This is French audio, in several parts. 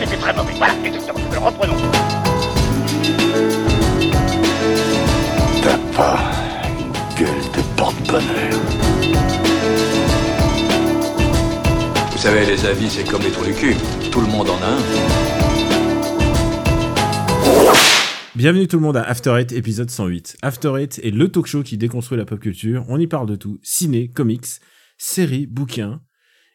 c'était très mauvais. Voilà, exactement. Alors reprenons. T'as pas une gueule de porte-bonheur. Vous savez, les avis, c'est comme les trous du cul. Tout le monde en a un. Bienvenue tout le monde à After Eight, épisode 108. After Eight est le talk show qui déconstruit la pop culture. On y parle de tout. Ciné, comics, séries, bouquins.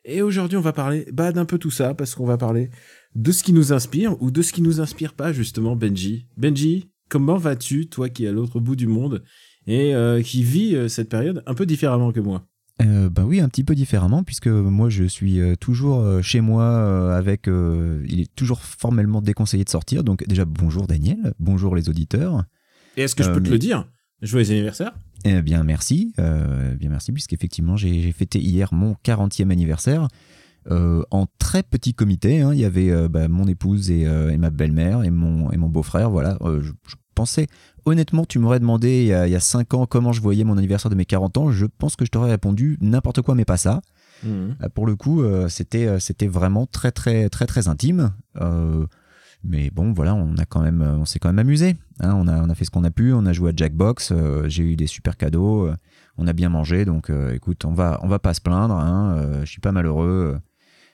Et aujourd'hui, on va parler bah, d'un peu tout ça, parce qu'on va parler de ce qui nous inspire ou de ce qui nous inspire pas, justement, Benji. Benji, comment vas-tu, toi qui es à l'autre bout du monde et euh, qui vit euh, cette période un peu différemment que moi? Euh, bah oui, un petit peu différemment, puisque moi je suis euh, toujours euh, chez moi avec. il est toujours formellement déconseillé de sortir. Donc, déjà, bonjour Daniel, bonjour les auditeurs. Et est-ce que je peux te le dire? Joyeux anniversaire Eh bien, merci. Bien, merci, puisqu'effectivement, j'ai fêté hier mon 40e anniversaire. Euh, en très petit comité, hein. il y avait euh, bah, mon épouse et, euh, et ma belle-mère et mon, et mon beau-frère. Voilà, je, je pensais, honnêtement, tu m'aurais demandé il y, a, il y a 5 ans comment je voyais mon anniversaire de mes 40 ans. Je pense que je t'aurais répondu n'importe quoi, mais pas ça. Euh, Pour le coup, c'était c'était vraiment très très très très intime. Mais bon, voilà, on a quand même, on s'est quand même amusé. hein. on a on a fait ce qu'on a pu. On a joué à Jackbox. euh, J'ai eu des super cadeaux. euh, on a bien mangé. Donc, euh, écoute, on va on va pas se plaindre. Hein, je suis pas malheureux.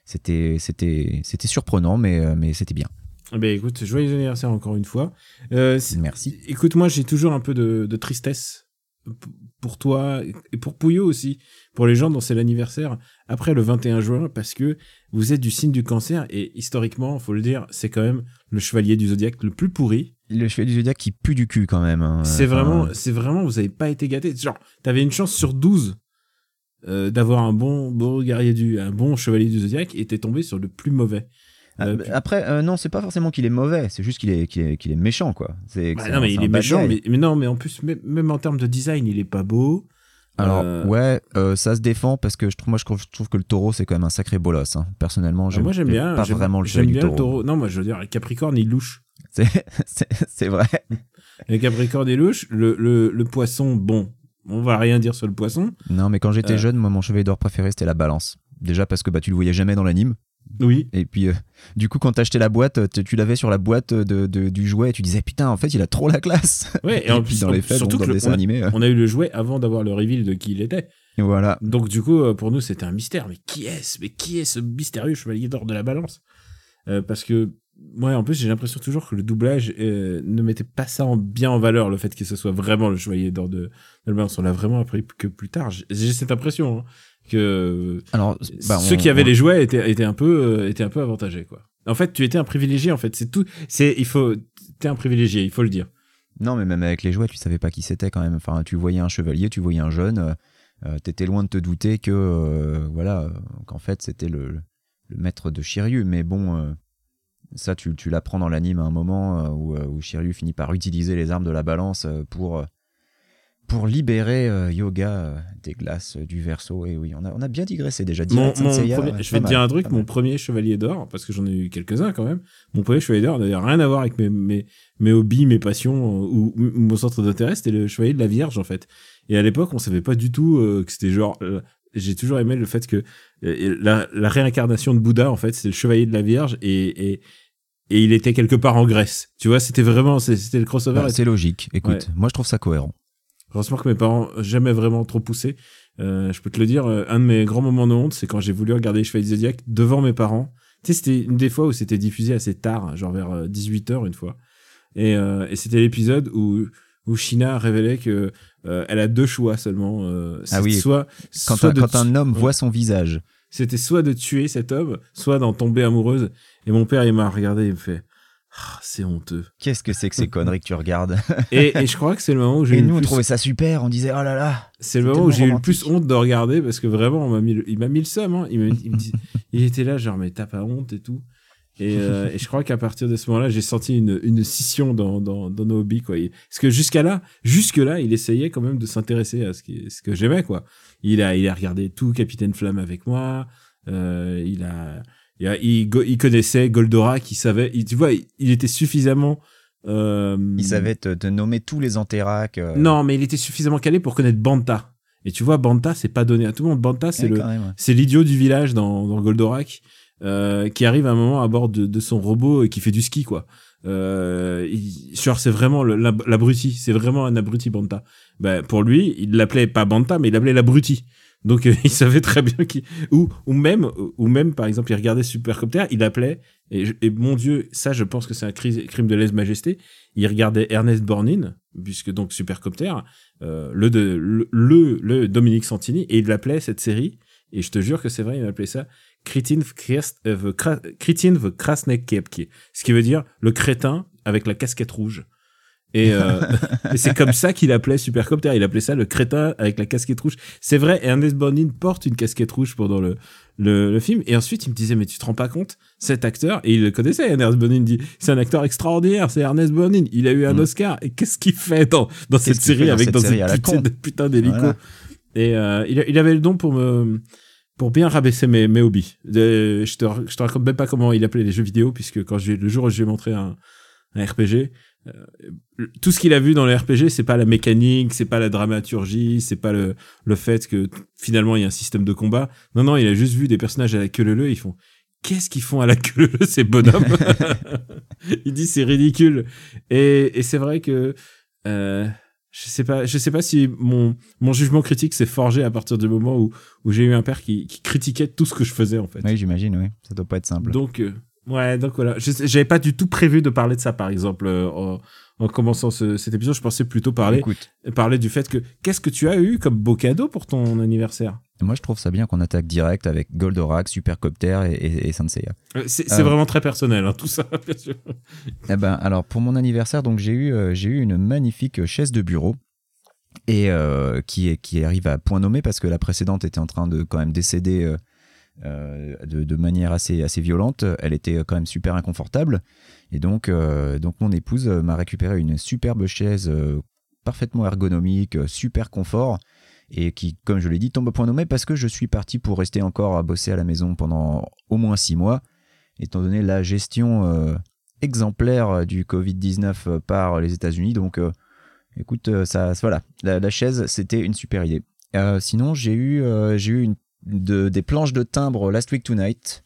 C'était c'était c'était surprenant, mais euh, mais c'était bien. Eh Ben écoute, joyeux anniversaire encore une fois. Euh, Merci. Écoute, moi j'ai toujours un peu de, de tristesse pour toi et pour Pouillot aussi, pour les gens dont c'est l'anniversaire après le 21 juin, parce que vous êtes du signe du cancer et historiquement, faut le dire, c'est quand même le chevalier du zodiaque le plus pourri. Le chevalier du zodiaque qui pue du cul quand même. hein. c'est Enfin, vraiment, c'est vraiment, vous avez pas été gâtés. Genre, t'avais une chance sur 12 euh, d'avoir un bon, guerrier du, un bon chevalier du zodiaque et t'es tombé sur le plus mauvais. Ah, Euh, puis- Après, euh, non, c'est pas forcément qu'il est mauvais, c'est juste qu'il est, qu'il est, qu'il est méchant, quoi. C'est, Bah non, mais il est méchant, mais, mais non, mais en plus, même, même en termes de design, il est pas beau. Alors, Euh, ouais, ça se défend parce que je trouve, moi, je trouve, je trouve que le taureau, c'est quand même un sacré bolos. hein. Personnellement, Ah, je moi j'aime bien. pas j'aime- vraiment le J'aime chevalier bien du le taureau. Non, moi je veux dire, le Capricorne il louche. C'est, c'est, c'est vrai. Le Capricorne il louche. Le, le, le poisson, bon, on va rien dire sur le poisson. Non, mais quand j'étais Euh. jeune, moi, mon chevalier d'or préféré, c'était la balance. Déjà parce que bah, tu le voyais jamais dans l'anime. Oui. Et puis, euh, du coup, quand t'achetais la boîte, tu, tu l'avais sur la boîte de, de- du jouet et tu disais, putain, en fait, il a trop la classe. Ouais, et, en plus, dans les faits, surtout bon, dans que le le- dessin on, a, animé. euh, on a eu le jouet avant d'avoir le reveal de qui il était. voilà. Donc du coup, euh, pour nous, c'était un mystère. Mais qui est-ce? Mais qui est ce mystérieux chevalier d'or de la balance? Euh, Parce que, ouais, en plus, j'ai l'impression toujours que le doublage euh, ne mettait pas ça en, bien en valeur, le fait que ce soit vraiment le chevalier d'or de, de balance. On l'a vraiment appris que plus tard. J'ai- cette impression hein, que Alors, bah, ceux on- qui avaient on- les jouets étaient, étaient un peu euh, étaient un peu avantagés quoi. En fait, tu étais un privilégié en fait, c'est tout c'est il faut t'es un privilégié, il faut le dire. Non, mais même avec les jouets, tu savais pas qui c'était quand même. Enfin, tu voyais un chevalier, tu voyais un jeune, euh, euh, t'étais loin de te douter que, euh, voilà, qu'en fait c'était le, le maître de Shiryu. Mais bon, ça, tu, tu l'apprends dans l'anime à un moment euh, où, euh, où Shiryu finit par utiliser les armes de la balance euh, pour, pour libérer Yoga des glaces du verso. Et oui, on a, on a bien digressé déjà. Mon, premier- ouais, je vais te dire un truc, mon premier chevalier d'or, parce que j'en ai eu quelques-uns quand même, mon premier chevalier d'or n'avait rien à voir avec mes, mes, mes hobbies, mes passions ou, ou mon centre d'intérêt, c'était le chevalier de la Vierge en fait. Et à l'époque, on savait pas du tout euh, que c'était genre... euh, j'ai toujours aimé le fait que la, la réincarnation de Bouddha, en fait, c'est le chevalier de la Vierge et, et, et il était quelque part en Grèce. Tu vois, c'était vraiment... C'était le crossover. Bah, c'est logique. Écoute, Ouais. moi je trouve ça cohérent. Heureusement que mes parents jamais vraiment trop poussé. Euh, je peux te le dire, euh, un de mes grands moments de honte, c'est quand j'ai voulu regarder les Chevaliers Zodiac devant mes parents. Tu sais, c'était une des fois où c'était diffusé assez tard, genre vers 18h une fois. Et, euh, et c'était l'épisode où, où Shina révélait que euh, elle a deux choix seulement. Euh, Ah oui, soit, Quand, soit un, quand un homme voit son visage, C'était soit de tuer cet homme, soit d'en tomber amoureuse. Et mon père, il m'a regardé, il me fait Ah, c'est honteux. qu'est-ce que c'est que ces conneries que tu regardes Et, et je crois que c'est le moment où j'ai Et eu nous, on plus... trouvait ça super. On disait, oh là là. C'est le moment où j'ai eu le plus honte de regarder parce que vraiment, on m'a mis le- il m'a mis le seum. Hein. Il, m'a- il me dit- il était là, genre, mais t'as pas honte et tout. Et, euh, et je crois qu'à partir de ce moment-là, j'ai senti une, une scission dans, dans, dans nos hobbies, quoi. Parce que jusqu'à là, jusque là, il essayait quand même de s'intéresser à ce, qui, ce que j'aimais, quoi. Il a, il a regardé tout Capitaine Flamme avec moi. Euh, il a, il, connaissait Goldorak. Il savait, il- tu vois, il, il était suffisamment. euh, Il savait te, te nommer tous les Anterac. euh, Non, mais il était suffisamment calé pour connaître Banta. Et tu vois, Banta, c'est pas donné à tout le monde. Banta, c'est ouais, le, l'idiot du village dans, dans Goldorak. euh, qui arrive à un moment à bord de, de son robot et qui fait du ski, quoi. Euh, il- genre, c'est vraiment l'abruti. C'est vraiment un abruti Banta. Ben, pour lui, il l'appelait pas Banta, mais il l'appelait l'abruti. Donc, euh, il savait très bien qu'il, ou, ou même, ou même, par exemple, il regardait Supercopter, il appelait, et, et mon dieu, ça, je pense que c'est un cri- crime de lèse-majesté. Il regardait Ernest Borgnine, puisque donc Supercopter, euh, le, le, le, le Dominique Santini, et il l'appelait cette série, et je te jure que c'est vrai, il appelait ça Kritin Kras- euh, v Kra- Kritin v Krasnek Kepki, ce qui veut dire le crétin avec la casquette rouge. Et, euh, et c'est comme ça qu'il appelait Supercopter. Il appelait ça le crétin avec la casquette rouge. C'est vrai, Ernest Borgnine porte une casquette rouge pendant le, le, le film. Et ensuite, il me disait, mais tu te rends pas compte, cet acteur, et il le connaissait, Ernest Borgnine, dit, c'est un acteur extraordinaire, c'est Ernest Borgnine. Il a eu un Mm. Oscar. Et qu'est-ce qu'il fait dans, dans cette série dans avec cette dans série une putain con de putain d'hélico Voilà. Et euh, il, il avait le don pour me pour bien rabaisser mes, mes hobbies. Euh, je te je te raconte même pas comment il appelait les jeux vidéo puisque quand j'ai le jour où je lui ai montré un, un RPG, tout ce qu'il a vu dans le RPG, c'est pas la mécanique, c'est pas la dramaturgie, c'est pas le le fait que finalement il y a un système de combat. Non non, il a juste vu des personnages à la queue leu ils font Qu'est-ce qu'ils font à la queue leu ces bonhommes Il dit c'est ridicule. Et, et c'est vrai que euh, je sais pas, je sais pas si mon, mon jugement critique s'est forgé à partir du moment où, où j'ai eu un père qui, qui critiquait tout ce que je faisais en fait. Oui, j'imagine, oui. Ça doit pas être simple. Donc, euh, ouais, donc voilà. J'avais pas du tout prévu de parler de ça, par exemple, euh, en, en commençant ce- cet épisode. Je pensais plutôt parler, Écoute, parler du fait que qu'est-ce que tu as eu comme beau cadeau pour ton anniversaire? Moi je trouve ça bien qu'on attaque direct avec Goldorak, Supercopter et, et, et Saint Seiya. Euh, C'est Euh. vraiment très personnel, hein, tout ça, bien sûr. Eh ben, alors pour mon anniversaire, donc j'ai eu, euh, j'ai eu une magnifique chaise de bureau et euh, qui, qui arrive à point nommé parce que la précédente était en train de quand même décéder euh, de, manière assez, assez violente. Elle était quand même super inconfortable et donc, euh, donc mon épouse m'a récupéré une superbe chaise euh, parfaitement ergonomique, super confort et qui, comme je l'ai dit, tombe au point nommé parce que je suis parti pour rester encore à bosser à la maison pendant au moins six mois, étant donné la gestion exemplaire du Covid-19 euh, par les États-Unis. Donc, écoute, ça, voilà, la, chaise, c'était une super idée. Sinon, j'ai eu, j'ai eu une, de- des planches de timbre Last Week Tonight,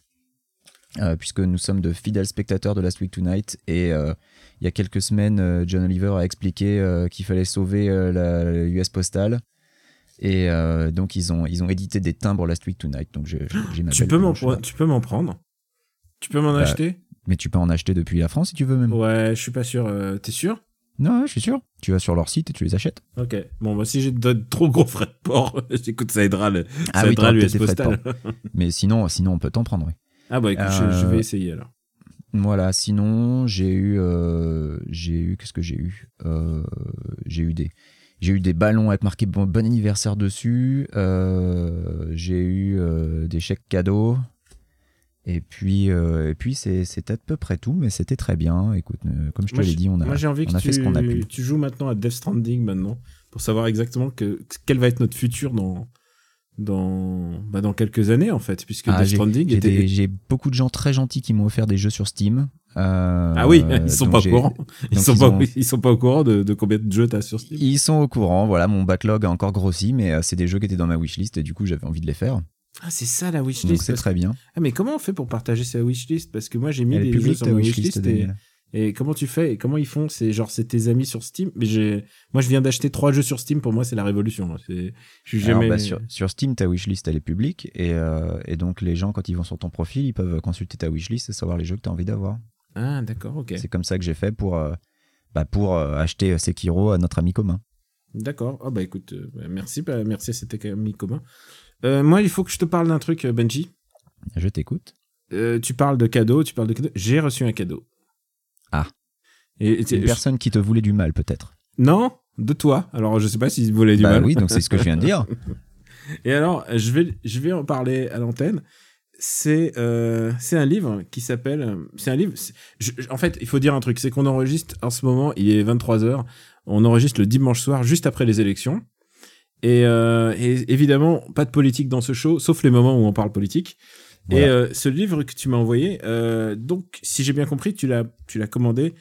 euh, puisque nous sommes de fidèles spectateurs de Last Week Tonight. Et euh, il y a quelques semaines, euh, John Oliver a expliqué euh, qu'il fallait sauver la US Postal. Et donc, ils ont, ils ont édité des timbres Last Week Tonight. Donc, j'ai j'ai ma Tu peux m'en tu peux m'en prendre? Tu peux m'en Bah, acheter? Mais tu peux en acheter depuis la France si tu veux même. Ouais, je suis pas sûr. T'es sûr? Non, je suis sûr. Tu vas sur leur site et tu les achètes. Ok. Bon, bah, si j'ai de trop gros frais de port, écoute, ça aidera le, Ah ça oui, aidera l'US Postal. Mais sinon, sinon on peut t'en prendre, oui. ah bah écoute, je- je, Euh, vais essayer alors. Voilà, sinon, j'ai eu. euh, j'ai eu. Qu'est-ce que j'ai eu? Euh, J'ai eu des. J'ai eu des ballons avec marqué bon, bon anniversaire dessus. j'ai eu des chèques cadeaux. Et puis, euh, et puis c'est c'est à peu près tout, mais c'était très bien. Écoute, euh, comme je te l'ai dit, on a, Moi, j'ai envie on a fait ce qu'on a pu. tu, joues maintenant à Death Stranding maintenant pour savoir exactement que, quel va être notre futur dans dans bah, dans quelques années en fait puisque Ah, Death j'ai- Stranding J'ai était des- j'ai beaucoup de gens très gentils qui m'ont offert des jeux sur Steam. Euh, ah oui ils sont pas au courant ils sont ils pas ont- ils sont pas au courant de, de combien de jeux t'as sur Steam Ils sont au courant, voilà, mon backlog a encore grossi, mais euh, c'est des jeux qui étaient dans ma wishlist et du coup j'avais envie de les faire. Ah c'est ça la Donc wishlist c'est parce- très bien. ah mais comment on fait pour partager sa wishlist? Parce que moi j'ai mis Elle des jeux sur ma wishlist, et, et comment tu fais? Et comment ils font? C'est genre c'est tes amis sur Steam. Mais j'ai moi je viens d'acheter trois jeux sur Steam. Pour moi c'est la révolution. C'est je suis Alors, jamais bah, sur, sur Steam, ta wishlist elle est publique. Et, euh, et donc les gens quand ils vont sur ton profil, ils peuvent consulter ta wishlist et savoir les jeux que tu as envie d'avoir. ah d'accord ok. C'est comme ça que j'ai fait pour, euh, bah, pour euh, acheter Sekiro à notre ami commun. D'accord. Ah bah écoute, bah, merci, bah, merci, c'était ami commun. Euh, moi, il faut que je te parle d'un truc, euh, Benji. Je t'écoute. Euh, tu parles de cadeaux, tu parles de cadeaux. J'ai reçu un cadeau. Ah. Et, une je- personne qui te voulait du mal peut-être. Non, de toi. Alors, je sais pas s'il voulait du bah mal. oui, donc c'est ce que je viens de dire. Et alors, je vais, je vais en parler à l'antenne. C'est euh, c'est un livre qui s'appelle. C'est un livre. je- en fait, il faut dire un truc c'est qu'on enregistre en ce moment, il est 23h. On enregistre le dimanche soir, juste après les élections. Et, euh, et évidemment, pas de politique dans ce show, sauf les moments où on parle politique. Et Voilà. euh, ce livre que tu m'as envoyé, euh, donc, si j'ai bien compris, tu l'as commandé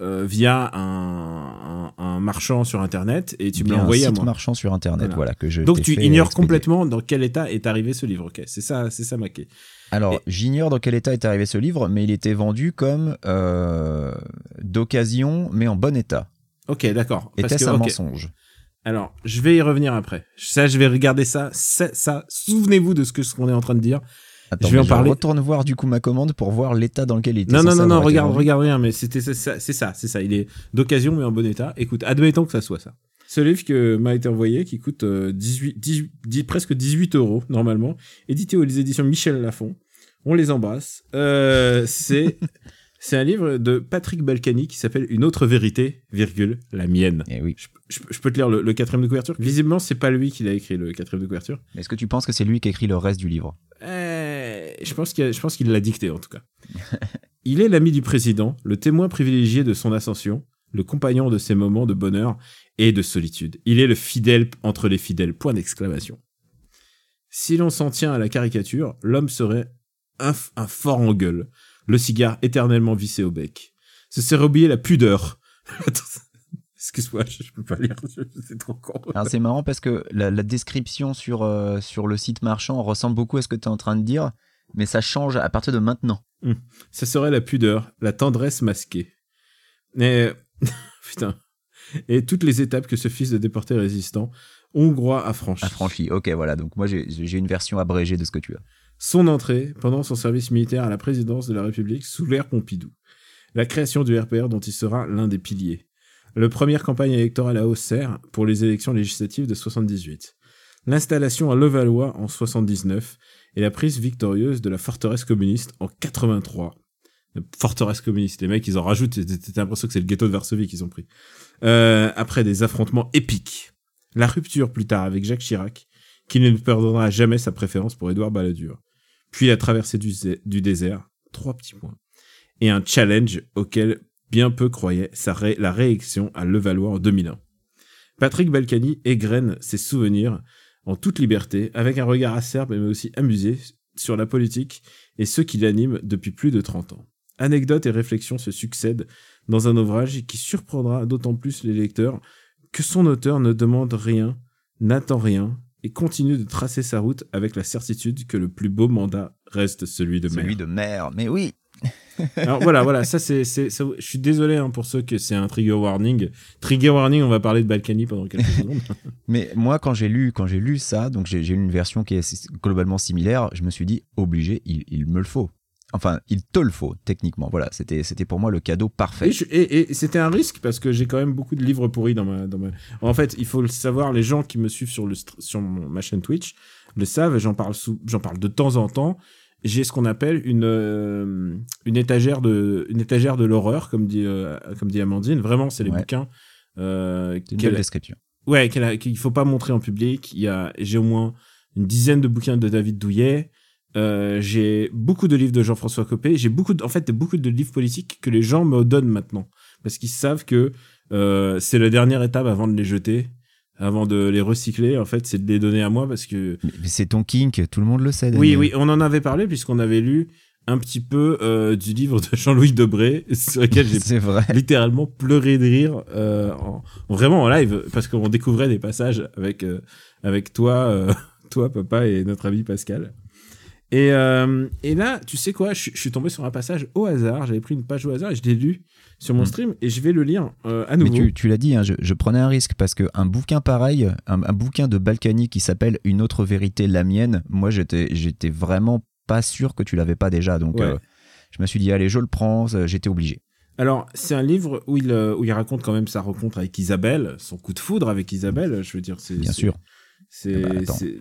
euh, via un, un, un marchand sur internet et tu me l'as un envoyé à site moi. marchand sur internet, Voilà. voilà, que je Donc tu ignores expédier. complètement dans quel état est arrivé ce livre. Ok, c'est ça, c'est ça ma quai. Alors, Et- j'ignore dans quel état est arrivé ce livre, mais il était vendu comme euh, d'occasion, mais en bon état. Ok, d'accord. Était-ce un mensonge? Alors, je vais y revenir après. Ça, je vais regarder ça. Ça, ça souvenez-vous de ce que ce qu'on est en train de dire. Attends, Je vais en parler. retourne voir du coup ma commande pour voir l'état dans lequel il était. Non, non, non, non, regarde, regarde rien, mais c'était c'est ça, c'est ça. Il est d'occasion, mais en bon état. Écoute, admettons que ça soit ça. Ce livre que m'a été envoyé, qui coûte euh, 18, 18 10 presque 18 euros normalement, édité aux éditions Michel Lafon. On les embrasse. Euh, c'est c'est un livre de Patrick Balkany qui s'appelle Une autre vérité, virgule, la mienne. Eh oui. Je, je- je peux te lire le, le quatrième de couverture. Visiblement, c'est pas lui qui l'a écrit le quatrième de couverture. Est-ce que tu penses que c'est lui qui écrit le reste du livre? Euh, je pense qu'il a- l'a dicté en tout cas. Il est l'ami du président, le témoin privilégié de son ascension, le compagnon de ses moments de bonheur et de solitude. Il est le fidèle entre les fidèles. Point d'exclamation. Si l'on s'en tient à la caricature, l'homme serait un fort en gueule, le cigare éternellement vissé au bec. Ce serait oublier la pudeur. Excuse-moi, je, je peux pas lire, c'est trop con. C'est marrant parce que la, la description sur, euh, sur le site marchand ressemble beaucoup à ce que tu es en train de dire, mais ça change à partir de maintenant. Ce serait la pudeur, la tendresse masquée. Et... Putain. Et toutes les étapes que ce fils de déporté résistant hongrois a franchies. Affranchi, ok, voilà. Donc moi j'ai une version abrégée de ce que tu as. Son entrée pendant son service militaire à la présidence de la République sous l'ère Pompidou. La création du RPR dont il sera l'un des piliers. La première campagne électorale à Auxerre pour les élections législatives de 78. L'installation à Levallois en 79 et la prise victorieuse de la forteresse communiste en 83. La forteresse communiste, les mecs ils en rajoutent, t'as l'impression que c'est le ghetto de Varsovie qu'ils ont pris. Euh, après des affrontements épiques. La rupture plus tard avec Jacques Chirac, qui ne perdra jamais sa préférence pour Édouard Balladur puis la traversée du, désert, trois petits points, et un challenge auquel bien peu croyaient sa la réélection à Levallois en 2001. Patrick Balkany égrène ses souvenirs en toute liberté, avec un regard acerbe mais aussi amusé sur la politique et ceux qui l'animent depuis plus de 30 ans. Anecdotes et réflexions se succèdent dans un ouvrage qui surprendra d'autant plus les lecteurs que son auteur ne demande rien, n'attend rien et continue de tracer sa route avec la certitude que le plus beau mandat reste celui de maire. Celui de mer, mais oui. Alors voilà, voilà, ça c'est, je suis désolé hein, pour ceux que c'est un trigger warning. Trigger warning, on va parler de Balkany pendant quelques secondes. Mais moi, quand j'ai lu, quand j'ai lu ça, donc j'ai j'ai lu une version qui est globalement similaire, je me suis dit obligé, il, il me le faut. Enfin, il te le faut techniquement. Voilà, c'était c'était pour moi le cadeau parfait. Et, je- et- et c'était un risque parce que j'ai quand même beaucoup de livres pourris dans ma, dans ma. En fait, il faut le savoir, les gens qui me suivent sur, le, sur mon- ma chaîne Twitch le savent, j'en parle, sous- j'en parle de temps en temps. J'ai ce qu'on appelle une, euh, une, étagère de, une étagère de l'horreur, comme dit, euh, comme dit Amandine. Vraiment, c'est les Ouais. bouquins. Euh, C'est une qu'elle- belle description. Ouais, qu'il faut pas montrer en public. Il y a, j'ai au moins une dizaine de bouquins de David Douillet. Euh, j'ai beaucoup de livres de Jean-François Copé. J'ai beaucoup, de- en fait, beaucoup de livres politiques que les gens me donnent maintenant parce qu'ils savent que euh, c'est la dernière étape avant de les jeter, avant de les recycler. En fait, c'est de les donner à moi parce que Mais, c'est ton kink, tout le monde le sait. oui, Daniel. oui, on en avait parlé puisqu'on avait lu un petit peu euh, du livre de Jean-Louis Debré sur lequel j'ai littéralement pleuré de rire euh, en, vraiment en live parce qu'on découvrait des passages avec euh, avec toi euh, toi papa et notre ami Pascal et euh, et là tu sais quoi je, suis- je suis tombé sur un passage au hasard j'avais pris une page au hasard et je l'ai lu sur mon Mm. stream et je vais le lire euh, à Mais nouveau tu, tu l'as dit, hein, je, je prenais un risque parce que un bouquin pareil, un, un bouquin de Balkany qui s'appelle Une autre vérité, la mienne, moi j'étais, j'étais vraiment pas sûr que tu l'avais pas déjà. Donc Ouais. euh, je me suis dit, allez, je le prends, j'étais obligé. alors c'est un livre où il où il raconte quand même sa rencontre avec Isabelle son coup de foudre avec Isabelle je veux dire c'est Bien c'est- sûr. c'est Bah, attends. c'est-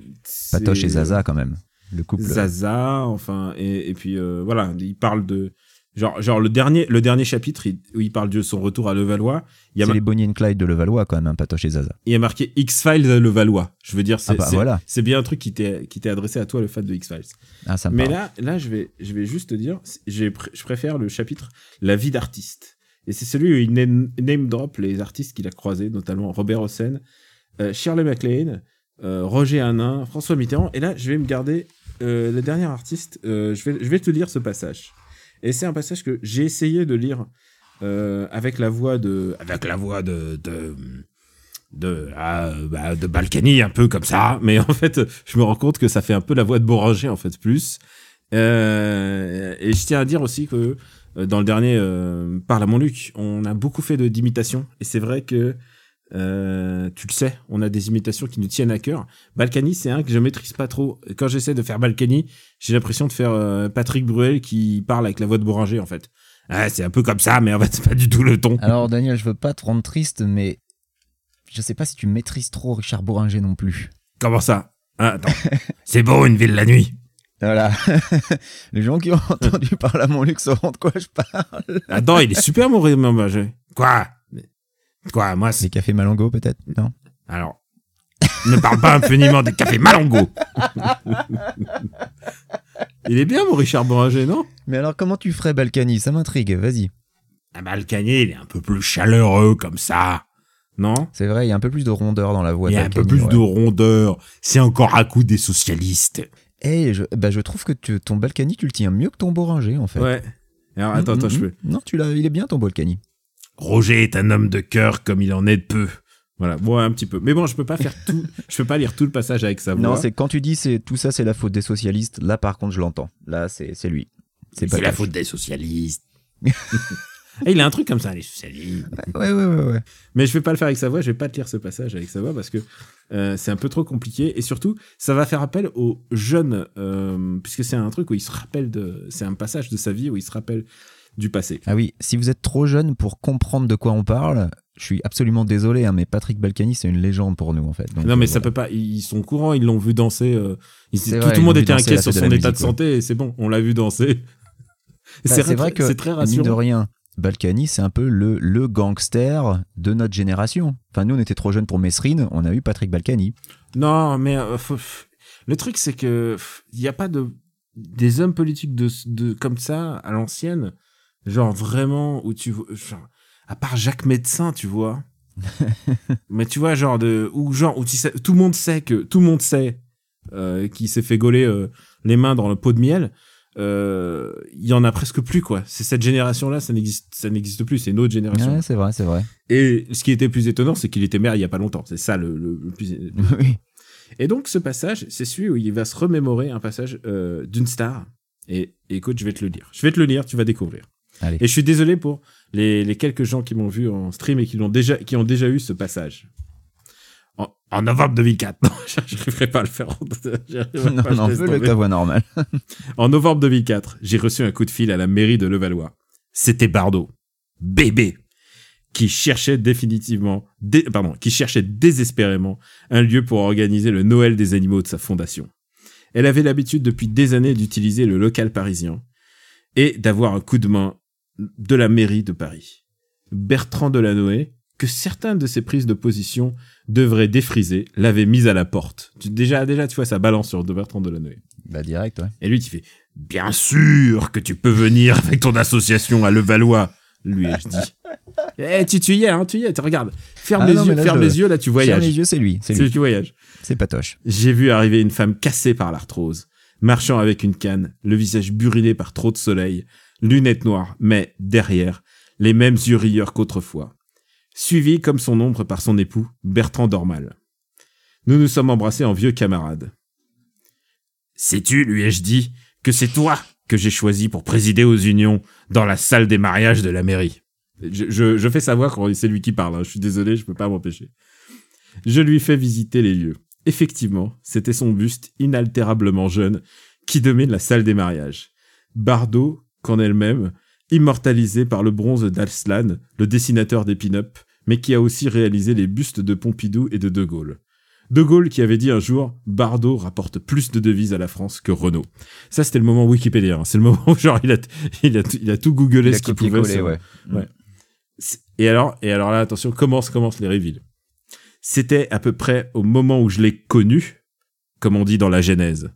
Patoche et Zaza quand même. Le couple. Zaza, enfin, et, et puis euh, voilà, il parle de genre, genre le dernier, le dernier chapitre il- où il parle de son retour à Levallois. Il y a, C'est les Bonnie and Clyde de Levallois quand même, hein, Patoche et Zaza. il y a marqué X Files de Levallois. Je veux dire, c'est Ah bah, c'est- voilà. c'est bien un truc qui t'est qui t'est adressé à toi, le fan de X Files. Ah, ça me Mais parle. là, là, je vais, je vais juste te dire, j'ai pr- je préfère le chapitre La vie d'artiste. Et c'est celui où il name, name drop les artistes qu'il a croisés, notamment Robert Hossein, euh, Shirley MacLaine, euh, Roger Hanin, François Mitterrand. Et là, je vais me garder euh, le dernier artiste. euh, je, vais, je vais te lire ce passage. Et c'est un passage que j'ai essayé de lire euh, avec la voix de, avec la voix de, de, de, ah, bah, de Balkany, un peu comme ça. Mais en fait, je me rends compte que ça fait un peu la voix de Boranger, en fait, plus. Euh, et je tiens à dire aussi que euh, dans le dernier Parle à mon Luc, on a beaucoup fait d'imitations. Et c'est vrai que, euh, tu le sais, on a des imitations qui nous tiennent à cœur. Balkany, c'est un que je maîtrise pas trop. Quand j'essaie de faire Balkany, j'ai l'impression de faire euh, Patrick Bruel qui parle avec la voix de Boranger, en fait. Ah, c'est un peu comme ça, mais en fait, c'est pas du tout le ton. Alors Daniel, je veux pas te rendre triste, mais je sais pas si tu maîtrises trop Richard Bouranger non plus. Comment ça? Ah, Attends. c'est beau, une ville la nuit. Voilà. Les gens qui ont entendu parler à mon luxe sauront de quoi je parle. Attends, il est super, mon Baget. Quoi? Quoi Moi, c'est... Les cafés Malango peut-être Non? Alors, ne parle pas infiniment des cafés Malongo. il est bien, mon Richard Boranger, non? Mais alors comment tu ferais Balkany? Ça m'intrigue, vas-y. Ah, Balkany, il est un peu plus chaleureux, comme ça. Non? C'est vrai, il y a un peu plus de rondeur dans la voix Il y a un peu plus ouais. de rondeur. C'est encore à coup des socialistes. Eh, je, bah, je trouve que tu- ton Balkany, tu le tiens mieux que ton Boranger, en fait. Ouais. Alors, attends, Mm, attends, mm, je mm. peux... Non, tu l'as, il est bien ton Balkany. Roger est un homme de cœur comme il en est de peu. Voilà, bon, un petit peu. Mais bon, je peux pas faire tout. je peux pas lire tout le passage avec sa voix. Non, c'est quand tu dis c'est tout ça, c'est la faute des socialistes. Là, par contre, je l'entends. Là, c'est c'est lui. C'est la faute des socialistes. Et il a un truc comme ça, les socialistes. Ouais, ouais, ouais, ouais. Mais je vais pas le faire avec sa voix, je vais pas te lire ce passage avec sa voix parce que euh, c'est un peu trop compliqué. Et surtout, ça va faire appel aux jeunes, euh, puisque c'est un truc où il se rappelle de. C'est un passage de sa vie où il se rappelle du passé. Ah oui, si vous êtes trop jeune pour comprendre de quoi on parle, je suis absolument désolé, hein, mais Patrick Balkany, c'est une légende pour nous, en fait. Donc, non, mais euh, ça voilà. peut pas. Ils sont courants, ils l'ont vu danser. euh, ils- tout, vrai, tout ils le monde était inquiet sur son état de ouais. santé et c'est bon, on l'a vu danser. Bah, c'est vrai que, c'est très mine de rassurant. rien, Balkany, c'est un peu le, le gangster de notre génération. Enfin, nous, on était trop jeunes pour Mesrine, on a eu Patrick Balkany. Non, mais euh, faut- le truc c'est que il y a pas de des hommes politiques de, de comme ça à l'ancienne, genre vraiment où tu genre, à part Jacques Médecin, tu vois. mais tu vois genre de ou genre où tu sais, tout le monde sait que tout le monde sait euh, qui s'est fait gauler euh, les mains dans le pot de miel. euh, Il y en a presque plus quoi. C'est cette génération là, ça n'existe ça n'existe plus. C'est une autre génération. Ouais, c'est vrai, c'est vrai. Et ce qui était plus étonnant, c'est qu'il était maire il y a pas longtemps. C'est ça le, le- le plus. oui. Et donc ce passage, c'est celui où il va se remémorer un passage euh, d'une star. Et, et écoute, je vais te le lire. Je vais te le lire, tu vas découvrir. Allez. Et je suis désolé pour les, les quelques gens qui m'ont vu en stream et qui l'ont déjà, qui ont déjà eu ce passage. En, en novembre 2004. Non, j'arriverai pas à le faire. en- Non, pas, non, fais ta voix normale. En novembre 2004, j'ai reçu un coup de fil à la mairie de Levallois. C'était Bardot, bébé, qui cherchait définitivement, dé- pardon, qui cherchait désespérément un lieu pour organiser le Noël des animaux de sa fondation. Elle avait l'habitude depuis des années d'utiliser le local parisien et d'avoir un coup de main de la mairie de Paris. Bertrand Delanoë, que certains de ses prises de position devraient défriser, l'avait mise à la porte. Tu- Déjà, déjà, tu vois, ça balance sur de Bertrand Delanoë. bah, direct, ouais. Et lui, tu fais Bien sûr que tu peux venir avec ton association à Levallois. Lui, je dis. Eh, tu, tu y es, hein, tu y es, tu regardes. Ferme Ah les non, yeux, là, ferme je- les yeux, là, tu Ferme voyages. les yeux, c'est lui, c'est lui. tu voyages. C'est Patoche. J'ai vu arriver une femme cassée par l'arthrose, marchant avec une canne, le visage brûlé par trop de soleil, lunettes noires, mais derrière, les mêmes yeux rieurs qu'autrefois. Suivi comme son ombre par son époux, Bertrand Dormal. Nous nous sommes embrassés en vieux camarades. Sais-tu, lui ai-je dit, que c'est toi que j'ai choisi pour présider aux unions dans la salle des mariages de la mairie? Je, fais savoir quand c'est lui qui parle, hein. je suis désolé, je peux pas m'empêcher. Je lui fais visiter les lieux. Effectivement, c'était son buste inaltérablement jeune qui domine la salle des mariages. Bardot, qu'en elle-même, immortalisé par le bronze d'Alslan, le dessinateur des pin-up, mais qui a aussi réalisé les bustes de Pompidou et de De Gaulle. De Gaulle qui avait dit un jour Bardot rapporte plus de devises à la France que Renault. Ça, c'était le moment Wikipédia. hein. C'est le moment où, genre, il a, il a, tout- il a tout googlé ce qu'il pouvait. ouais. C'est- Et alors, et alors là, attention, commence, commence les reveals. C'était à peu près au moment où je l'ai connu, comme on dit dans la Genèse.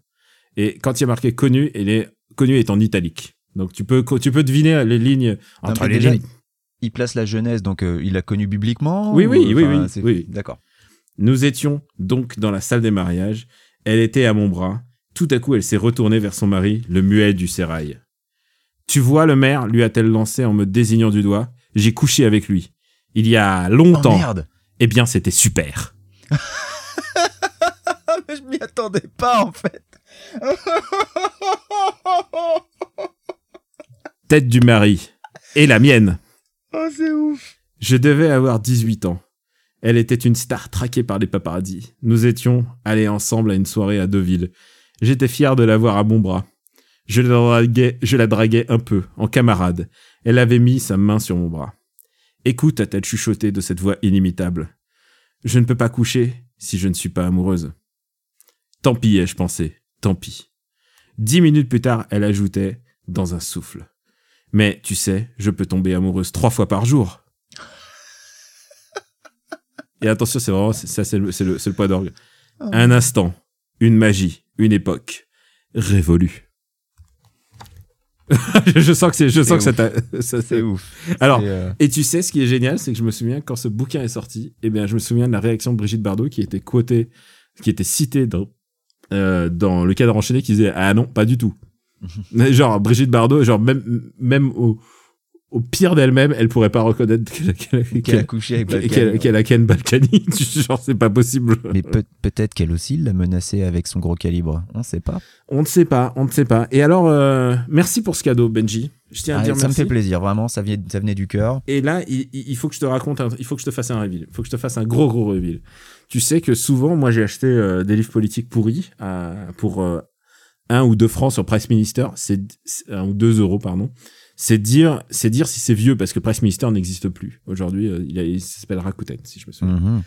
Et quand il y a marqué connu, il est, connu est en italique. Donc tu peux, tu peux deviner les lignes entre les déjà, lignes. Il place la jeunesse, donc euh, il l'a connu publiquement Oui, ou, oui, oui, oui. D'accord. Nous étions donc dans la salle des mariages. Elle était à mon bras. Tout à coup, elle s'est retournée vers son mari, le muet du sérail. Tu vois, le maire, lui a-t-elle lancé en me désignant du doigt. J'ai couché avec lui. Il y a Oh longtemps. merde eh bien, c'était super. Mais je m'y attendais pas en fait Tête du mari. Et la mienne. Oh c'est ouf Je devais avoir 18 ans. Elle était une star traquée par les paparazzis. Nous étions allés ensemble à une soirée à Deauville. J'étais fier de l'avoir à mon bras. Je la, draguais, je la draguais un peu, en camarade. Elle avait mis sa main sur mon bras. Écoute, a-t-elle chuchoté de cette voix inimitable. Je ne peux pas coucher si je ne suis pas amoureuse. Tant pis, ai-je pensé. Tant pis. Dix minutes plus tard, elle ajoutait, dans un souffle. Mais, tu sais, je peux tomber amoureuse trois fois par jour. Et attention, c'est vraiment, ça, c'est le, le, le poids d'orgue. Un instant, une magie, une époque, révolue. je sens que c'est, je sens que ça C'est ouf Alors, euh, et tu sais, ce qui est génial, c'est que je me souviens quand ce bouquin est sorti, eh bien, je me souviens de la réaction de Brigitte Bardot qui était quotée, qui était citée dans, euh, dans le cadre enchaîné, qui disait ah non, pas du tout. Genre Brigitte Bardot, genre même même au, au pire d'elle-même, elle pourrait pas reconnaître qu'elle a couché avec qu'elle- Balkan. qu'elle- a Ken Balkany. genre c'est pas possible. Mais peut- peut-être qu'elle aussi l'a menacé avec son gros calibre. On sait pas. On ne sait pas, on ne sait pas. Et alors, euh, merci pour ce cadeau, Benji. Je tiens à Ah, dire ça me fait plaisir, vraiment. Ça, vient- ça venait du cœur. Et là, il, il- il faut que je te raconte, un- il faut que je te fasse un reveal. Il faut que je te fasse un gros, gros reveal. Tu sais que souvent, moi, j'ai acheté euh, des livres politiques pourris à- pour euh, un ou deux francs sur Price Minister. C'est un ou deux euros, pardon. C'est dire, c'est dire si c'est vieux parce que Price Minister n'existe plus. Aujourd'hui, euh, il, s'appelle Rakuten, si je me souviens. Mhm.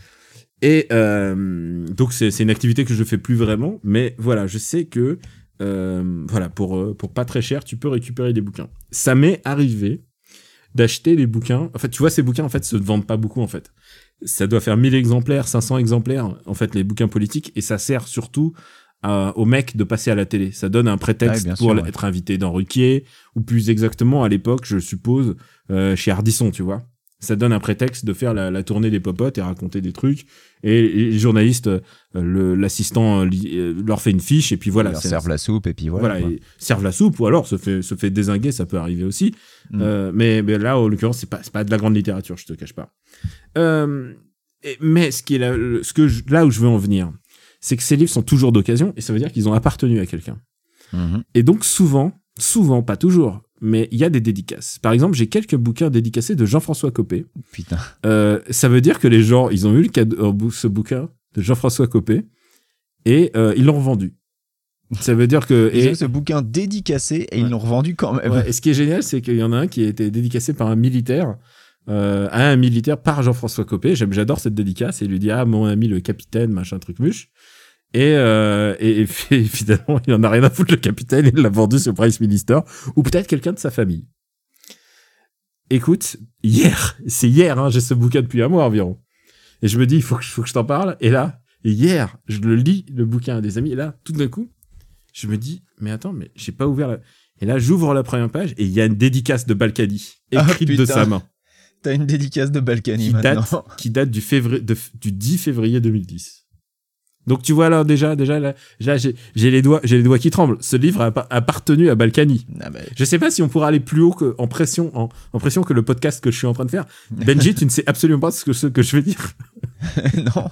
Et euh, donc c'est c'est une activité que je fais plus vraiment, mais voilà, je sais que euh, voilà pour euh, pour pas très cher, tu peux récupérer des bouquins. Ça m'est arrivé d'acheter des bouquins. En fait, tu vois, ces bouquins en fait se vendent pas beaucoup en fait. Ça doit faire 1000 exemplaires, 500 exemplaires en fait les bouquins politiques et ça sert surtout à- aux mecs de passer à la télé. Ça donne un prétexte Ouais, pour sûr, ouais. être invité dans Ruquier ou plus exactement à l'époque, je suppose, euh, chez Ardisson, tu vois. Ça donne un prétexte de faire la, la tournée des popotes et raconter des trucs. Et, et les journalistes, euh, l'assistant euh, euh, leur fait une fiche et puis voilà. Ils servent la soupe et puis voilà. servent la soupe ou alors se fait se fait désinguer, ça peut arriver aussi. Mm. Mais, mais là, en l'occurrence, c'est pas pas de la grande littérature, je te cache pas. Et- mais ce qui est ce que je- là où je veux en venir, c'est que ces livres sont toujours d'occasion et ça veut dire qu'ils ont appartenu à quelqu'un. Mhm. Et donc souvent, souvent, pas toujours, mais il y a des dédicaces. Par exemple, j'ai quelques bouquins dédicacés de Jean-François Copé. Putain. Euh, ça veut dire que les gens, ils ont eu le cadeau, euh, ce bouquin de Jean-François Copé et euh, ils l'ont revendu. Ça veut dire que Ils et, ce bouquin dédicacé et ils l'ont revendu quand même. ouais, et ce qui est génial, c'est qu'il y en a un qui a été dédicacé par un militaire. Euh, à un militaire par Jean-François Copé. J'adore cette dédicace. Et il lui dit ah mon ami le capitaine machin truc muche. Et, euh, et, et finalement il en a rien à foutre le capitaine. Il l'a vendu sur Price Minister ou peut-être quelqu'un de sa famille. Écoute, hier, c'est hier, hein, j'ai ce bouquin depuis un mois environ. Et je me dis, il faut que, faut que je t'en parle. Et là, hier, je le lis, le bouquin à des amis. Et là, tout d'un coup, je me dis, mais attends, mais j'ai pas ouvert la... Et là, j'ouvre la première page et il y a une dédicace de Balkany, Ah, écrite de sa main, T'as une dédicace de Balkany qui maintenant. date, qui date du, février, de- du 10 février 2010. Donc tu vois là déjà, déjà là, là, j'ai les doigts, j'ai les doigts qui tremblent. Ce livre a appa- appartenu à Balkany. Ah bah, Je sais pas si on pourra aller plus haut que, en pression, en, en pression que le podcast que je suis en train de faire. Benji, tu ne sais absolument pas ce que, ce que je veux dire. non.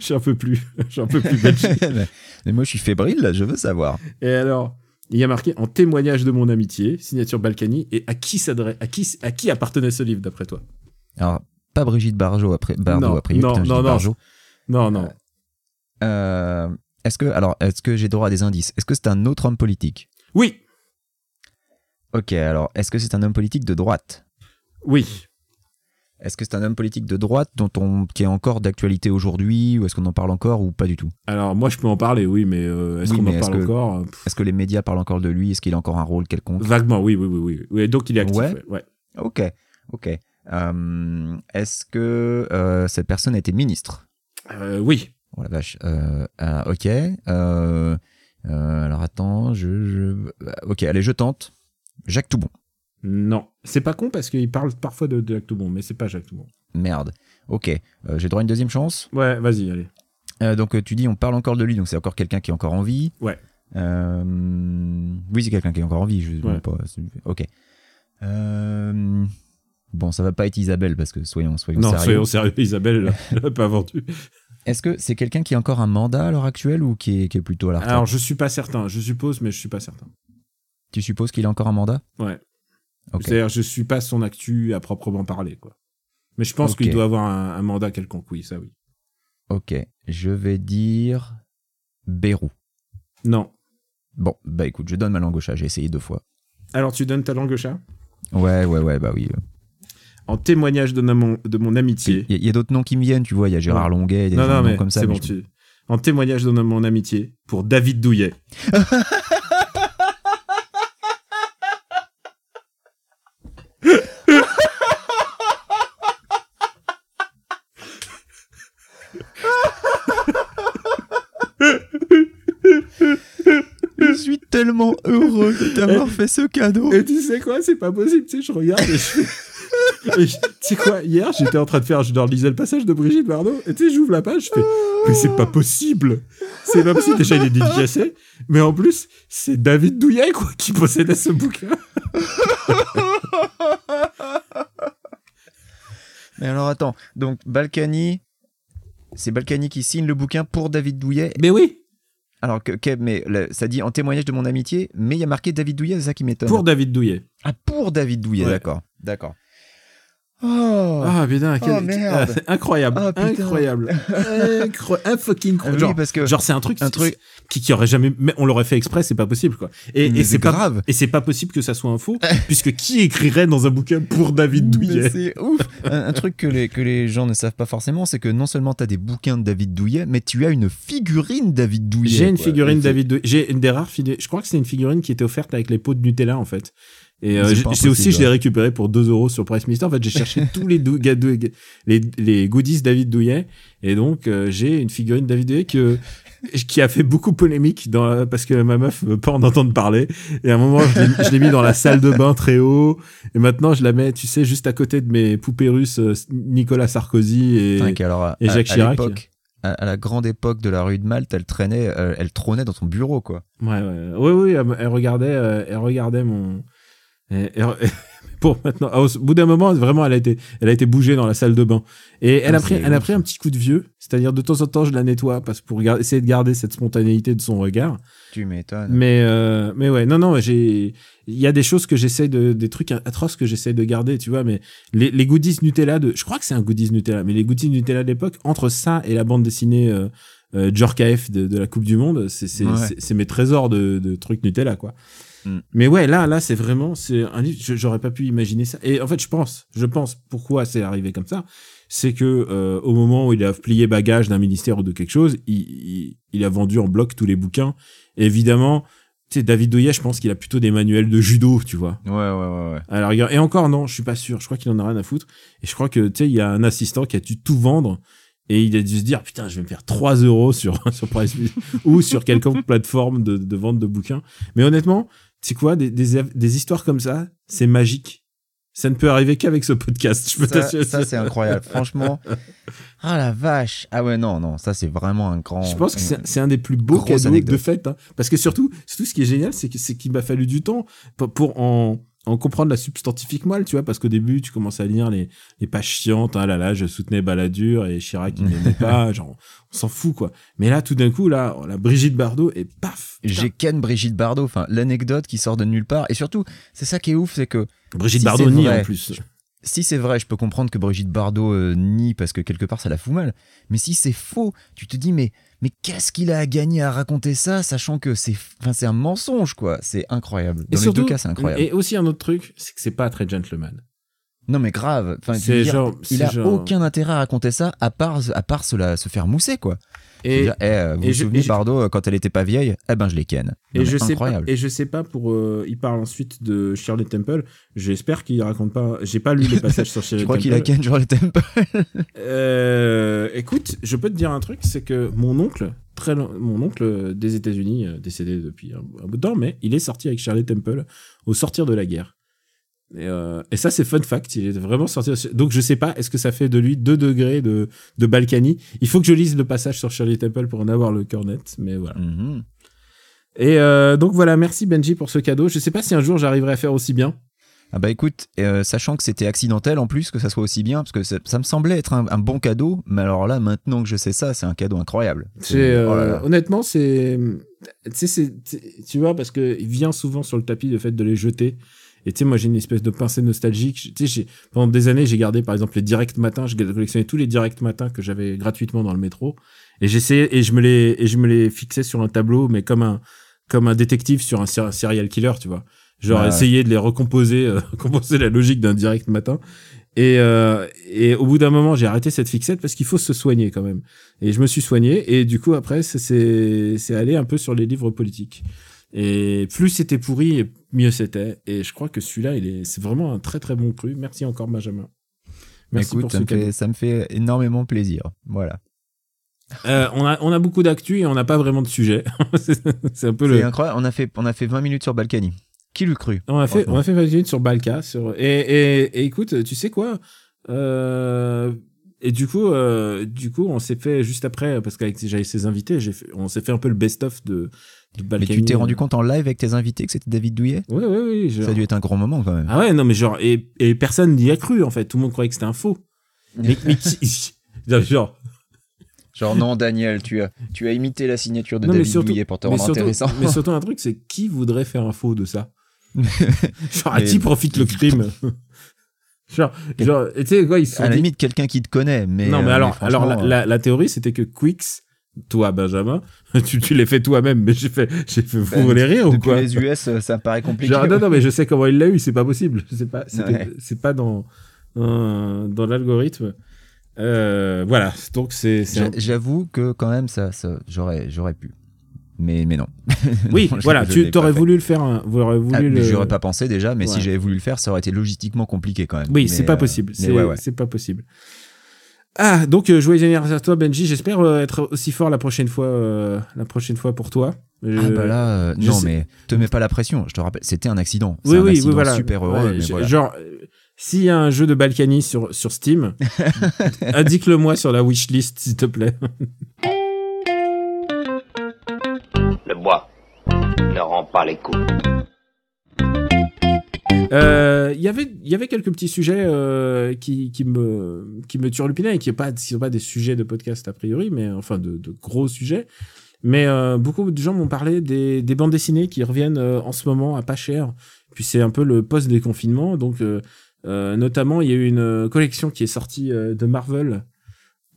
J'en peux plus. J'en peux plus, Benji. mais, mais moi je suis fébrile là, je veux savoir. Et alors, il y a marqué en témoignage de mon amitié, signature Balkany, et à qui s'adresse, à qui, à qui appartenait ce livre d'après toi? Alors, pas Brigitte Bardot après Bardot Non, après non, putain, non, non. Barjot. Non, non. Euh, est-ce que alors est-ce que j'ai droit à des indices? Est-ce que c'est un autre homme politique? Oui, Ok, alors est-ce que c'est un homme politique de droite? Oui. Est-ce que c'est un homme politique de droite dont on qui est encore d'actualité aujourd'hui ou est-ce qu'on en parle encore ou pas du tout? Alors moi je peux en parler, oui, mais euh, est-ce Oui, qu'on en parle que- encore? Euh, Est-ce que les médias parlent encore de lui? Est-ce qu'il a encore un rôle quelconque? Vaguement, oui, oui, oui, oui. Donc il est actif. Ouais, ouais. Ok, ok. Euh, est-ce que euh, cette personne a été ministre? Euh, oui. Oh la vache. Ok. Alors attends, je, je- Ok, allez, je tente. Jacques Toubon. Non, c'est pas con parce qu'il parle parfois de, de Jacques Toubon, mais c'est pas Jacques Toubon. Merde. Ok. Euh, J'ai droit à une deuxième chance? Ouais, vas-y, allez. Euh, donc tu dis on parle encore de lui, donc c'est encore quelqu'un qui est encore en vie. Ouais. Euh, Oui, c'est quelqu'un qui est encore en vie. Je Ouais. pas. Ok. Euh, Bon, ça va pas être Isabelle parce que soyons, soyons Non, sérieux. soyons sérieux, Isabelle, elle l'a pas vendu. Est-ce que c'est quelqu'un qui a encore un mandat à l'heure actuelle ou qui est, qui est plutôt à la retraite Alors, je suis pas certain. Je suppose, mais je suis pas certain. Tu supposes qu'il a encore un mandat? Ouais. Ok. C'est-à-dire, je suis pas son actu à proprement parler, quoi. Mais je pense qu'il doit avoir un, un mandat quelconque, oui, ça oui. Ok. Je vais dire Bérou. Non. Bon, bah écoute, je donne ma langue au chat, j'ai essayé deux fois. Alors, tu donnes ta langue au chat? Ouais, ouais, ouais, bah oui. En témoignage de mon, de mon amitié. Il y a, il y a d'autres noms qui me viennent, tu vois, il y a Gérard Longuet, des Non, non, noms mais comme ça. c'est bon, je- tu... En témoignage de mon amitié pour David Douillet. Je suis tellement heureux de t'avoir fait ce cadeau. Et tu sais quoi, c'est pas possible, tu sais, je regarde et je fais- Et je- Tu sais quoi, hier, j'étais en train de faire, je leur lisais le passage de Brigitte Bardot, et tu sais, j'ouvre la page, je fais, mais c'est pas possible. C'est pas possible, déjà, il est dédicacé, mais en plus, c'est David Douillet, quoi, qui possédait ce bouquin. Mais alors attends, donc Balkany, c'est Balkany qui signe le bouquin pour David Douillet. Mais oui, Alors que, mais le- ça dit en témoignage de mon amitié, mais il y a marqué David Douillet, c'est ça qui m'étonne. pour David Douillet. Ah, pour David Douillet, Ouais. d'accord. D'accord. Oh, Ah, putain, quel- Oh, merde. ah, c'est incroyable, Ah, putain. incroyable, Incro- un fucking Ah oui, genre, parce que genre c'est un truc, un truc- qui, qui aurait jamais, mais on l'aurait fait exprès, c'est pas possible quoi. Et, et c'est pas grave. Et c'est pas possible que ça soit un faux, puisque qui écrirait dans un bouquin pour David Douillet? C'est ouf. un, un truc que les, que les gens ne savent pas forcément, c'est que non seulement tu as des bouquins de David Douillet, mais tu as une figurine David Douillet. J'ai une quoi. figurine David Douillet. J'ai une des rares figurines. Je crois que c'est une figurine qui était offerte avec les pots de Nutella en fait. Et euh, C'est aussi, je l'ai ouais. récupéré pour 2 euros sur Price Mister. En fait, j'ai cherché tous les, les, les goodies David Douillet. Et donc, euh, j'ai une figurine David Douillet que, qui a fait beaucoup polémique dans, parce que ma meuf veut pas en entendre parler. Et à un moment, je l'ai- mis dans la salle de bain très haut. Et maintenant, je la mets, tu sais, juste à côté de mes poupées russes, euh, Nicolas Sarkozy et, à- et Jacques à Chirac. À, la grande époque de la rue de Malte, elle traînait, euh, elle trônait dans ton bureau, quoi. Ouais, ouais, oui, oui, elle, elle regardait, euh, elle regardait mon. Et- et- pour maintenant, ah, au bout d'un moment, vraiment, elle a été, elle a été bougée dans la salle de bain. Et elle Ah, a pris, c'est elle a pris un petit coup de vieux. C'est-à-dire, de temps en temps, je la nettoie parce pour essayer de garder cette spontanéité de son regard. Tu m'étonnes. Mais, euh, mais ouais, non, non, j'ai, il y a des choses que j'essaie de, des trucs atroces que j'essaie de garder, tu vois, mais les, les goodies Nutella de, je crois que c'est un goodies Nutella, mais les goodies Nutella d'époque, entre ça et la bande dessinée, euh, euh, de, de la Coupe du Monde, c'est, Ouais. mes trésors de, de trucs Nutella, quoi. Mm. Mais ouais, là, là, c'est vraiment, c'est un livre, j'aurais pas pu imaginer ça. Et en fait, je pense, je pense pourquoi c'est arrivé comme ça, c'est que euh, au moment où il a plié bagage d'un ministère ou de quelque chose, il, il, il a vendu en bloc tous les bouquins. Et évidemment, tu sais, David Doyer, je pense qu'il a plutôt des manuels de judo, tu vois. Ouais, ouais, ouais, ouais. Rigueur. Et encore, non, je suis pas sûr. Je crois qu'il en a rien à foutre. Et je crois que, tu sais, il y a un assistant qui a dû tout vendre. Et il a dû se dire, putain, je vais me faire 3 euros sur, sur Price ou sur quelconque plateforme de, de vente de bouquins. Mais honnêtement, tu sais quoi, des, des, des histoires comme ça, c'est magique. Ça ne peut arriver qu'avec ce podcast. Je peux Ça, t'assurer. ça, c'est incroyable. Franchement. Ah la vache. Ah ouais, non, non, ça c'est vraiment un grand. Je pense que c'est c'est un des plus beaux cadeaux anecdote. de fête. hein. Parce que surtout, surtout, ce qui est génial, c'est que- c'est qu'il m'a fallu du temps pour, pour en, en comprendre la substantifique moelle, tu vois. Parce qu'au début, tu commences à lire les, les pages chiantes. Ah là là, je soutenais Balladur et Chirac, il n'aimait pas. Genre, on s'en fout, quoi. Mais là, tout d'un coup, là, la Brigitte Bardot et paf. J'ai ken Brigitte Bardot, enfin l'anecdote qui sort de nulle part. Et surtout, c'est ça qui est ouf, c'est que Brigitte si Bardot nie en plus. si c'est vrai, je peux comprendre que Brigitte Bardot euh, nie parce que quelque part ça la fout mal. Mais si c'est faux, tu te dis mais mais qu'est-ce qu'il a à gagner à raconter ça, sachant que c'est enfin c'est un mensonge quoi. C'est incroyable. Dans Et les surtout, deux cas, c'est incroyable. et aussi un autre truc, c'est que c'est pas très gentleman. Non mais grave. Enfin, dire, genre, il a genre- aucun intérêt à raconter ça à part à part se, la- se faire mousser quoi. Et, dire, eh, euh, vous et vous je- souvenez et Bardot euh, quand elle était pas vieille Eh ben je les ken. Et je, sais pas, et je sais pas pour. euh, il parle ensuite de Shirley Temple. J'espère qu'il raconte pas. J'ai pas lu les passages sur Shirley Je crois Temple. qu'il a ken les Temple. Euh, écoute, je peux te dire un truc, c'est que mon oncle, très long- mon oncle des États-Unis, euh, décédé depuis un, un bout de temps, mais il est sorti avec Shirley Temple au sortir de la guerre. Et, euh, et ça, c'est fun fact. Il est vraiment sorti. Donc, je sais pas, est-ce que ça fait de lui 2 degrés de, de Balkany? Il faut que je lise le passage sur Shirley Temple pour en avoir le cœur net, mais voilà. Mhm. Et euh, donc voilà, merci Benji pour ce cadeau. Je sais pas si un jour j'arriverai à faire aussi bien. Ah bah écoute, euh, sachant que c'était accidentel en plus, que ça soit aussi bien, parce que ça, ça me semblait être un, un bon cadeau, mais alors là, maintenant que je sais ça, c'est un cadeau incroyable. C'est, euh, oh là là. honnêtement, c'est, tu vois, parce que il vient souvent sur le tapis le fait de les jeter. Et tu sais, moi, j'ai une espèce de pincée nostalgique. Tu sais, j'ai- pendant des années, j'ai gardé, par exemple, les directs matins. J'ai collectionné tous les directs matins que j'avais gratuitement dans le métro. Et j'essayais, et je me les, et je me les fixais sur un tableau, mais comme un, comme un détective sur un, ser- un serial killer, tu vois. Genre, Ouais, essayer de les recomposer, euh, composer la logique d'un direct matin. Et, euh, et au bout d'un moment, j'ai arrêté cette fixette parce qu'il faut se soigner quand même. Et je me suis soigné. Et du coup, après, c'est- c'est c'est allé un peu sur les livres politiques. Et plus c'était pourri, et mieux c'était. Et je crois que celui-là, il est, c'est vraiment un très très bon cru. Merci encore, Benjamin. Merci Écoute, pour ça ce me, fait, ça me fait énormément plaisir. Voilà. Euh, on, a, on a beaucoup d'actu et on n'a pas vraiment de sujet. c'est un peu C'est le. incroyable, on a, fait, on a fait 20 minutes sur Balkany. Qui l'eût cru On a fait, on a fait 20 minutes sur Balka. Sur... Et, et, et écoute, tu sais quoi euh, Et du coup, euh, du coup, on s'est fait juste après, parce qu'avec j'avais ses invités, j'ai on s'est fait un peu le best-of de Mais Balkany. tu t'es rendu compte en live avec tes invités que c'était David Douillet Oui, oui, oui. genre- Ça a dû être un grand moment quand même. Ah ouais, non, mais genre, et, et personne n'y a cru, en fait. Tout le monde croyait que c'était un faux. Mais, mais qui- genre, Genre, non, Daniel, tu as, tu as imité la signature de Non, mais David surtout- Douillet pour te mais rendre surtout, intéressant. mais surtout un truc, c'est qui voudrait faire un faux de ça Genre, à Mais- qui profite le crime Genre, genre, tu sais quoi, ils se sont à la dit- limite, quelqu'un qui te connaît, mais. non, mais euh, alors, alors la, euh, la- la théorie, c'était que Quix, toi, Benjamin, tu, tu l'as fait toi-même, mais j'ai fait, j'ai fait, vous Ben, voulez rire ou quoi? les US, euh, ça me paraît compliqué. Genre, non, non, mais je sais comment il l'a eu, c'est pas possible. C'est pas, Ouais. c'est pas dans, dans, dans l'algorithme. Euh, voilà, donc c'est, J'avoue que quand même, ça, ça j'aurais, j'aurais pu. Mais, mais non. Oui, Non, voilà, tu t'aurais voulu le faire, voulu Ah, mais le. J'y aurais pas pensé déjà, mais Ouais. si j'avais voulu le faire, ça aurait été logistiquement compliqué quand même. Oui, Mais, c'est pas euh, possible. c'est pas possible. Ah, donc euh, joyeux anniversaire à toi, Benji. J'espère euh, être aussi fort la prochaine fois, euh, la prochaine fois pour toi. Ah Euh, bah là, euh, je non sais- mais te mets pas la pression. Je te rappelle, c'était un accident. Oui, un oui, accident oui, voilà. super heureux. Ouais, mais je- voilà. Genre, euh, s'il y a un jeu de Balkany sur, sur Steam, indique-le moi sur la wishlist, s'il te plaît. Le bois ne rend pas les coups. Euh, Il y avait, il y avait quelques petits sujets euh, qui, qui me, qui me turlupinaient et qui ne sont pas des sujets de podcast a priori, mais enfin de, de gros sujets. Mais euh, beaucoup de gens m'ont parlé des, des bandes dessinées qui reviennent euh, en ce moment à pas cher. Puis c'est un peu le post-déconfinement. Donc, euh, euh, notamment, il y a eu une collection qui est sortie de Marvel,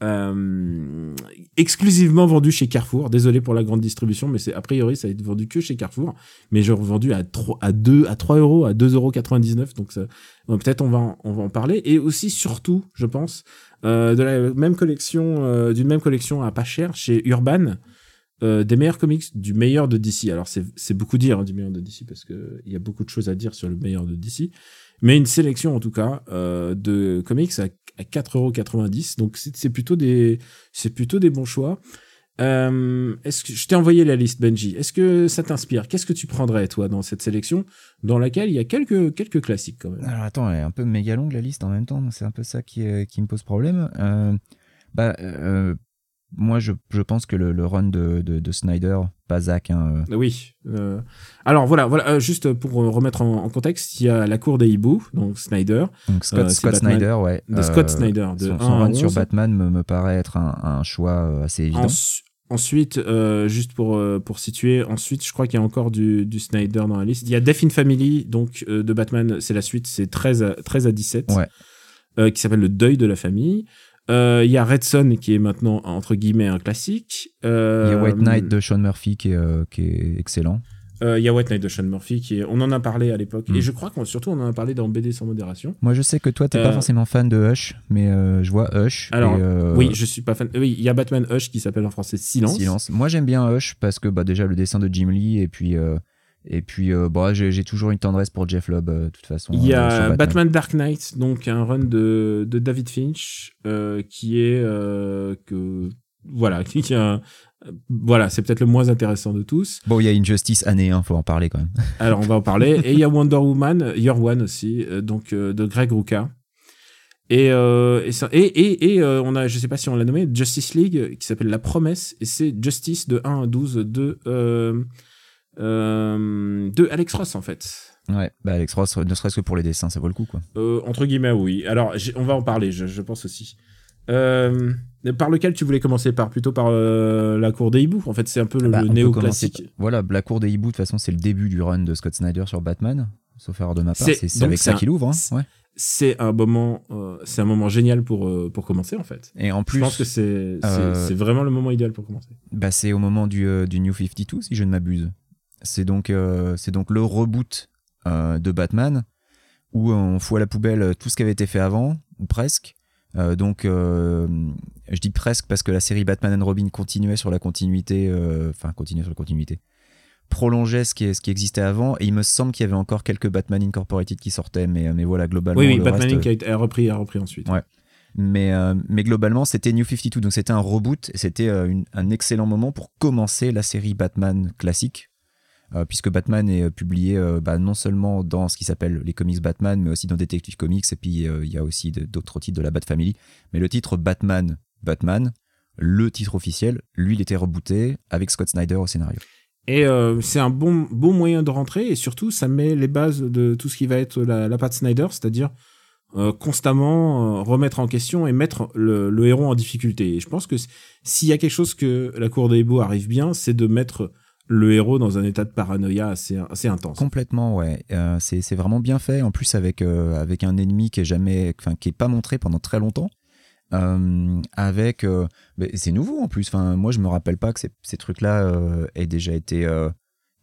euh, exclusivement vendue chez Carrefour. Désolé pour la grande distribution, mais c'est a priori, ça a été vendu que chez Carrefour. Mais genre vendu à 3, à 2, à 3 euros, à 2,99 euros. Donc, ça, peut-être on va, en, on va en parler. Et aussi, surtout, je pense, euh, de la même collection, euh, d'une même collection à pas cher chez Urban euh, des meilleurs comics du meilleur de DC. Alors c'est c'est beaucoup dire hein, du meilleur de DC parce que il y a beaucoup de choses à dire sur le meilleur de DC, mais une sélection en tout cas euh, de comics à, à 4,90€. Donc c'est plutôt des c'est plutôt des bons choix. Euh, est-ce que je t'ai envoyé la liste Benji Est-ce que ça t'inspire? Qu'est-ce que tu prendrais toi dans cette sélection dans laquelle il y a quelques quelques classiques quand même? Alors attends, elle est un peu méga longue la liste en même temps. C'est un peu ça qui, qui me pose problème. Euh, bah, euh, moi, je, je pense que le, le run de, de, de Snyder, pas Zach, hein, euh, Oui. euh, alors voilà, voilà, euh, juste pour remettre en, en contexte, il y a la cour des hiboux, donc Snyder, donc Scott, c'est Scott Batman- Snyder, ouais. de Scott Snyder, de son, 1 son run sur 11. Batman me, me paraît être un, un choix assez évident. Ensu- ensuite, euh, juste pour, euh, pour situer, ensuite, je crois qu'il y a encore du, du Snyder dans la liste. Il y a Death in Family, donc euh, de Batman, c'est la suite, c'est 13 à, 13 à 17, Ouais. euh, qui s'appelle Le deuil de la famille. Euh, Il y a Red Son, qui est maintenant, entre guillemets, un classique. Euh, Il y a White Knight de Sean Murphy qui est, euh, qui est excellent. euh, Il y a White Knight de Sean Murphy, qui est, on en a parlé à l'époque. Mm. Et je crois qu'on surtout, on en a parlé dans BD sans modération. Moi, je sais que toi, t'es Euh, pas forcément fan de Hush, mais euh, je vois Hush. Alors, et, euh, Oui, je suis pas fan. Oui, il y a Batman Hush qui s'appelle en français Silence. Silence. Moi, j'aime bien Hush parce que bah, déjà le dessin de Jim Lee et puis euh, et puis euh, bah, j'ai toujours une tendresse pour Jeff Lobb euh, de toute façon. Il y euh, a Batman. Dark Knight, donc un run de, de David Finch, qui est que voilà, qui qui a, voilà, c'est peut-être le moins intéressant de tous. Bon, il y a Injustice année 1, faut en parler quand même. Alors on va en parler. Et il y a Wonder Woman, Year One aussi, donc de Greg Rucka. Et, et, ça- et, et, et, on a, je sais pas si on l'a nommé, Justice League, qui s'appelle La Promesse, et c'est Justice de 1 à 12 de, de Alex Ross en fait. Ouais, bah Alex Ross, ne serait-ce que pour les dessins, ça vaut le coup, quoi. Euh, entre guillemets, oui. Alors, on va en parler, je, je pense aussi. Euh, par lequel tu voulais commencer? Par Plutôt par euh, la cour des hiboux. En fait, c'est un peu le, Bah, peut commencer néo-classique. par- Voilà, la cour des hiboux, de toute façon, c'est le début du run de Scott Snyder sur Batman. Sauf erreur de ma part, C'est- avec ça qu'il ouvre. Hein. c'est- Ouais. C'est un moment, euh, c'est un moment génial pour euh, pour commencer en fait. Et en Je plus, pense que c'est c'est euh, vraiment le moment idéal pour commencer. bah, c'est au moment du, euh, du New 52, si je ne m'abuse. C'est donc, euh, c'est donc le reboot euh, de Batman, où on fout à la poubelle tout ce qui avait été fait avant, ou presque. Euh, donc, euh, je dis presque parce que la série Batman and Robin continuait sur la continuité, euh, enfin, continuait sur la continuité, prolongeait ce qui, ce qui existait avant, et il me semble qu'il y avait encore quelques Batman Incorporated qui sortaient, mais, mais voilà, globalement. Oui, oui, le Batman reste, a, été- a repris, a repris ensuite. Ouais. Mais, euh, mais globalement, c'était New 52, donc c'était un reboot, et c'était euh, un excellent moment pour commencer la série Batman classique, euh, puisque Batman est euh, publié euh, bah, non seulement dans ce qui s'appelle les comics Batman, mais aussi dans Detective Comics, et puis euh, il y a aussi d'autres titres de la Bat Family. Mais le titre Batman, Batman, le titre officiel, lui, il était rebooté avec Scott Snyder au scénario. Et euh, c'est un bon, moyen de rentrer et surtout ça met les bases de tout ce qui va être la, la patte Snyder, c'est-à-dire euh, constamment euh, remettre en question et mettre le, héros en difficulté. Et je pense que s'il y a quelque chose que la Cour des Hiboux arrive bien, c'est de mettre le héros dans un état de paranoïa assez, assez intense. Complètement, ouais. Euh, c'est vraiment bien fait. En plus, avec, euh, avec un ennemi qui est jamais, enfin, qui est pas montré pendant très longtemps. Euh, avec, euh, c'est nouveau en plus. Enfin, moi, je me rappelle pas que ces, ces trucs-là euh, aient déjà été euh,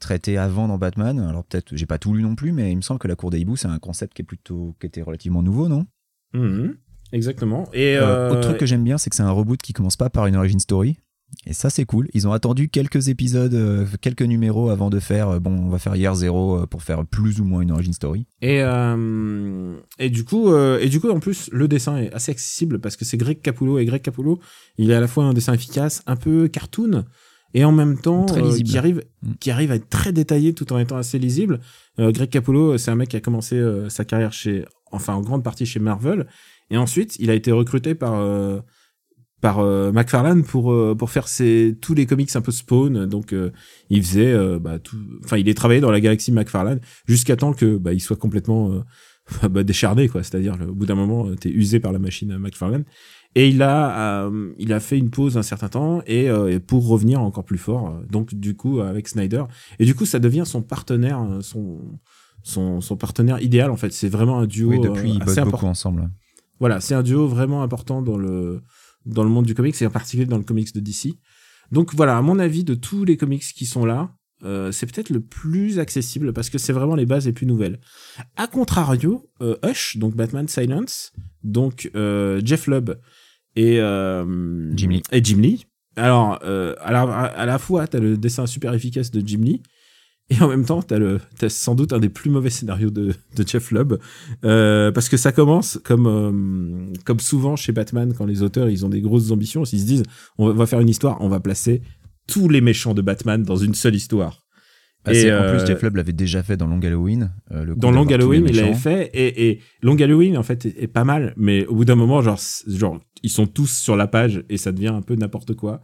traités avant dans Batman. Alors peut-être, j'ai pas tout lu non plus, mais il me semble que la cour des hiboux, c'est un concept qui est plutôt, qui était relativement nouveau, non? Mhm. Exactement. Et Euh, euh, Autre truc que j'aime bien, c'est que c'est un reboot qui commence pas par une origin story. Et ça, c'est cool. Ils ont attendu quelques épisodes, euh, quelques numéros avant de faire, euh, bon, on va faire Year Zero euh, pour faire plus ou moins une origin story. Et, euh, et du coup, et du coup, en plus, le dessin est assez accessible parce que c'est Greg Capullo et Greg Capullo, il est à la fois un dessin efficace, un peu cartoon, et en même temps euh, qui arrive, Mm. qui arrive à être très détaillé tout en étant assez lisible. Euh, Greg Capullo, c'est un mec qui a commencé euh, sa carrière chez, enfin en grande partie chez Marvel, et ensuite il a été recruté par par euh, McFarlane pour euh, pour faire ses tous les comics un peu Spawn. Donc euh, il faisait bah, tout enfin il est travaillé dans la galaxie McFarlane jusqu'à temps que bah, il soit complètement bah, décharné quoi. C'est-à-dire au bout d'un moment t'es usé par la machine McFarlane. Et il a euh, il a fait une pause un certain temps et, euh, et pour revenir encore plus fort donc du coup avec Snyder. Et du coup ça devient son partenaire son son, son partenaire idéal en fait. C'est vraiment un duo oui, depuis, euh, ils bossent assez beaucoup important. ensemble. voilà, c'est un duo vraiment important dans le dans le monde du comics et en particulier dans le comics de DC. Donc voilà, à mon avis, de tous les comics qui sont là, euh, c'est peut-être le plus accessible parce que c'est vraiment les bases les plus nouvelles. A contrario, euh, Hush, donc Batman Silence, donc euh, Jeff Lubb et Jim Lee. et Jim Lee. Alors à, la, à la fois t'as le dessin super efficace de Jim Lee et en même temps t'as le sans doute un des plus mauvais scénarios de, de Jeff Lubb euh, parce que ça commence comme euh, comme souvent chez Batman quand les auteurs ils ont des grosses ambitions ils se disent on va- faire une histoire on va placer tous les méchants de Batman dans une seule histoire Ah, Et, En euh, plus, Jeff Lubb l'avait déjà fait dans Long Halloween. euh, le dans Long Halloween, il l'avait fait et, et Long Halloween en fait est, est pas mal, mais au bout d'un moment, genre, genre, ils sont tous sur la page et ça devient un peu n'importe quoi.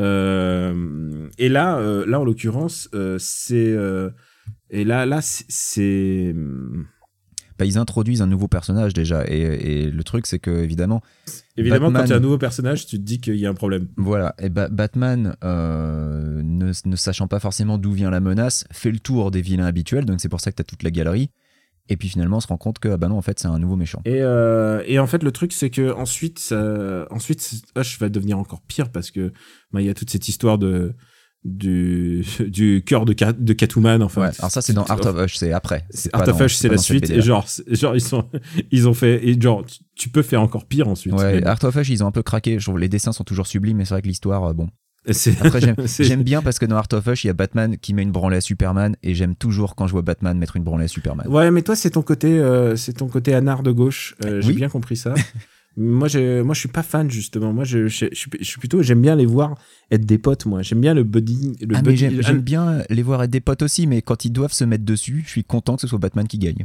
Euh, et là, euh, là en l'occurrence, euh, c'est et là, là, c'est- Bah, ils introduisent un nouveau personnage déjà. Et, et le truc, c'est que, évidemment, évidemment Batman- quand il y a un nouveau personnage, tu te dis qu'il y a un problème. Voilà, et Ba- Batman, ne, ne sachant pas forcément d'où vient la menace, fait le tour des vilains habituels, donc c'est pour ça que tu as toute la galerie. Et puis finalement, on se rend compte que, ah bah non, en fait, c'est un nouveau méchant. Et, euh, et en fait, le truc, c'est que ensuite, ça, ensuite, Hush va devenir encore pire parce que bah, il y a toute cette histoire de du du cœur de, Cat- de Catwoman. Enfin, Ouais, alors ça, c'est dans Art of Hush, c'est après. Art of Hush, c'est la suite. Et genre, genre ils sont, ils ont fait, et genre, tu, peux faire encore pire ensuite. Ouais, Art of Hush, ils ont un peu craqué. Je trouve les dessins sont toujours sublimes, mais c'est vrai que l'histoire, euh, bon. C'est- Après, j'aime bien parce que dans Art of Hush, il y a Batman qui met une branlée à Superman, et j'aime toujours quand je vois Batman mettre une branlée à Superman. Ouais, mais toi, c'est ton côté, euh, c'est ton côté anard de gauche. Euh, J'ai Oui. bien compris ça. moi, je, moi, je suis pas fan justement. Moi, je, je, je suis- je suis plutôt, j'aime bien les voir être des potes. Moi, j'aime bien le buddy. Le Ah, mais buddy- j'aime j'aime bien les voir être des potes aussi, mais quand ils doivent se mettre dessus, je suis content que ce soit Batman qui gagne.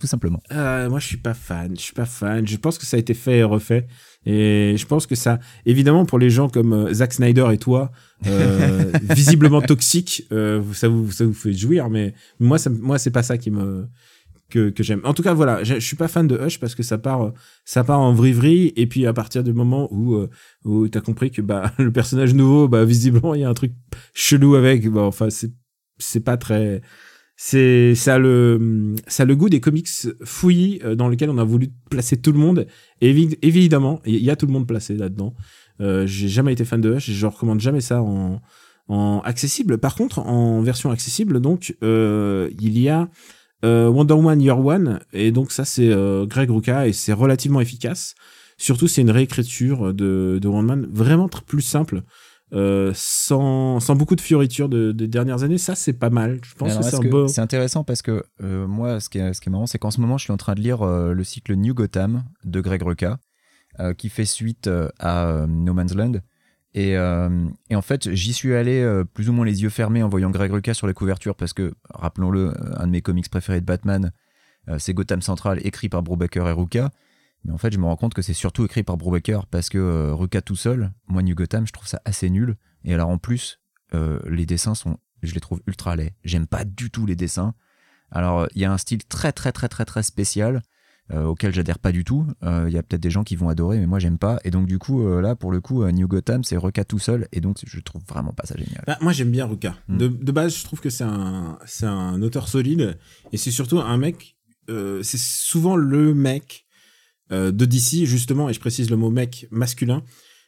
Tout simplement. Euh, moi, je suis pas fan. Je suis pas fan. Je pense que ça a été fait et refait. Et je pense que ça, évidemment, pour les gens comme euh, Zack Snyder et toi, euh, visiblement toxique, euh, ça vous ça vous fait jouir. Mais moi, ça, moi, c'est pas ça qui me que, que j'aime. En tout cas, voilà, je, je suis pas fan de Hush parce que ça part ça part en vrille et puis à partir du moment où où t'as compris que bah le personnage nouveau, bah visiblement il y a un truc chelou avec. Bah, enfin, c'est c'est pas très c'est ça le ça le goût des comics fouillis euh, dans lesquels on a voulu placer tout le monde. Évidemment il y a tout le monde placé là-dedans. Euh, j'ai jamais été fan de Hush je recommande jamais ça en en accessible. Par contre en version accessible donc euh, il y a euh, Wonder Woman Year One. Et donc ça c'est euh, Greg Rucka et c'est relativement efficace. Surtout c'est une réécriture de de Wonder Woman vraiment plus simple euh, sans, sans beaucoup de fioritures de, des dernières années, ça c'est pas mal. Je pense Alors, que c'est un intéressant parce que euh, moi, ce qui est, ce qui est marrant, c'est qu'en ce moment, je suis en train de lire euh, le cycle New Gotham de Greg Rucka, qui fait suite à No Man's Land. Et, et en fait, j'y suis allé plus ou moins les yeux fermés en voyant Greg Rucka sur les couvertures parce que, rappelons-le, un de mes comics préférés de Batman, c'est Gotham Central, écrit par Brubaker et Rucka. Mais en fait, je me rends compte que c'est surtout écrit par Brubaker parce que euh, Rucka tout seul, moi, New Gotham, je trouve ça assez nul. Et alors, en plus, euh, les dessins sont, je les trouve ultra laids. J'aime pas du tout les dessins. Alors, il y a un style très, très, très, très, très spécial euh, auquel j'adhère pas du tout. Euh, Il y a peut-être des gens qui vont adorer, mais moi, j'aime pas. Et donc, du coup, euh, là, pour le coup, euh, New Gotham, c'est Rucka tout seul. Et donc, je trouve vraiment pas ça génial. Bah, moi j'aime bien Ruka. Mm. De, de base, je trouve que c'est un, c'est un auteur solide et c'est surtout un mec. Euh, c'est souvent le mec euh, de DC justement, et je précise le mot mec masculin.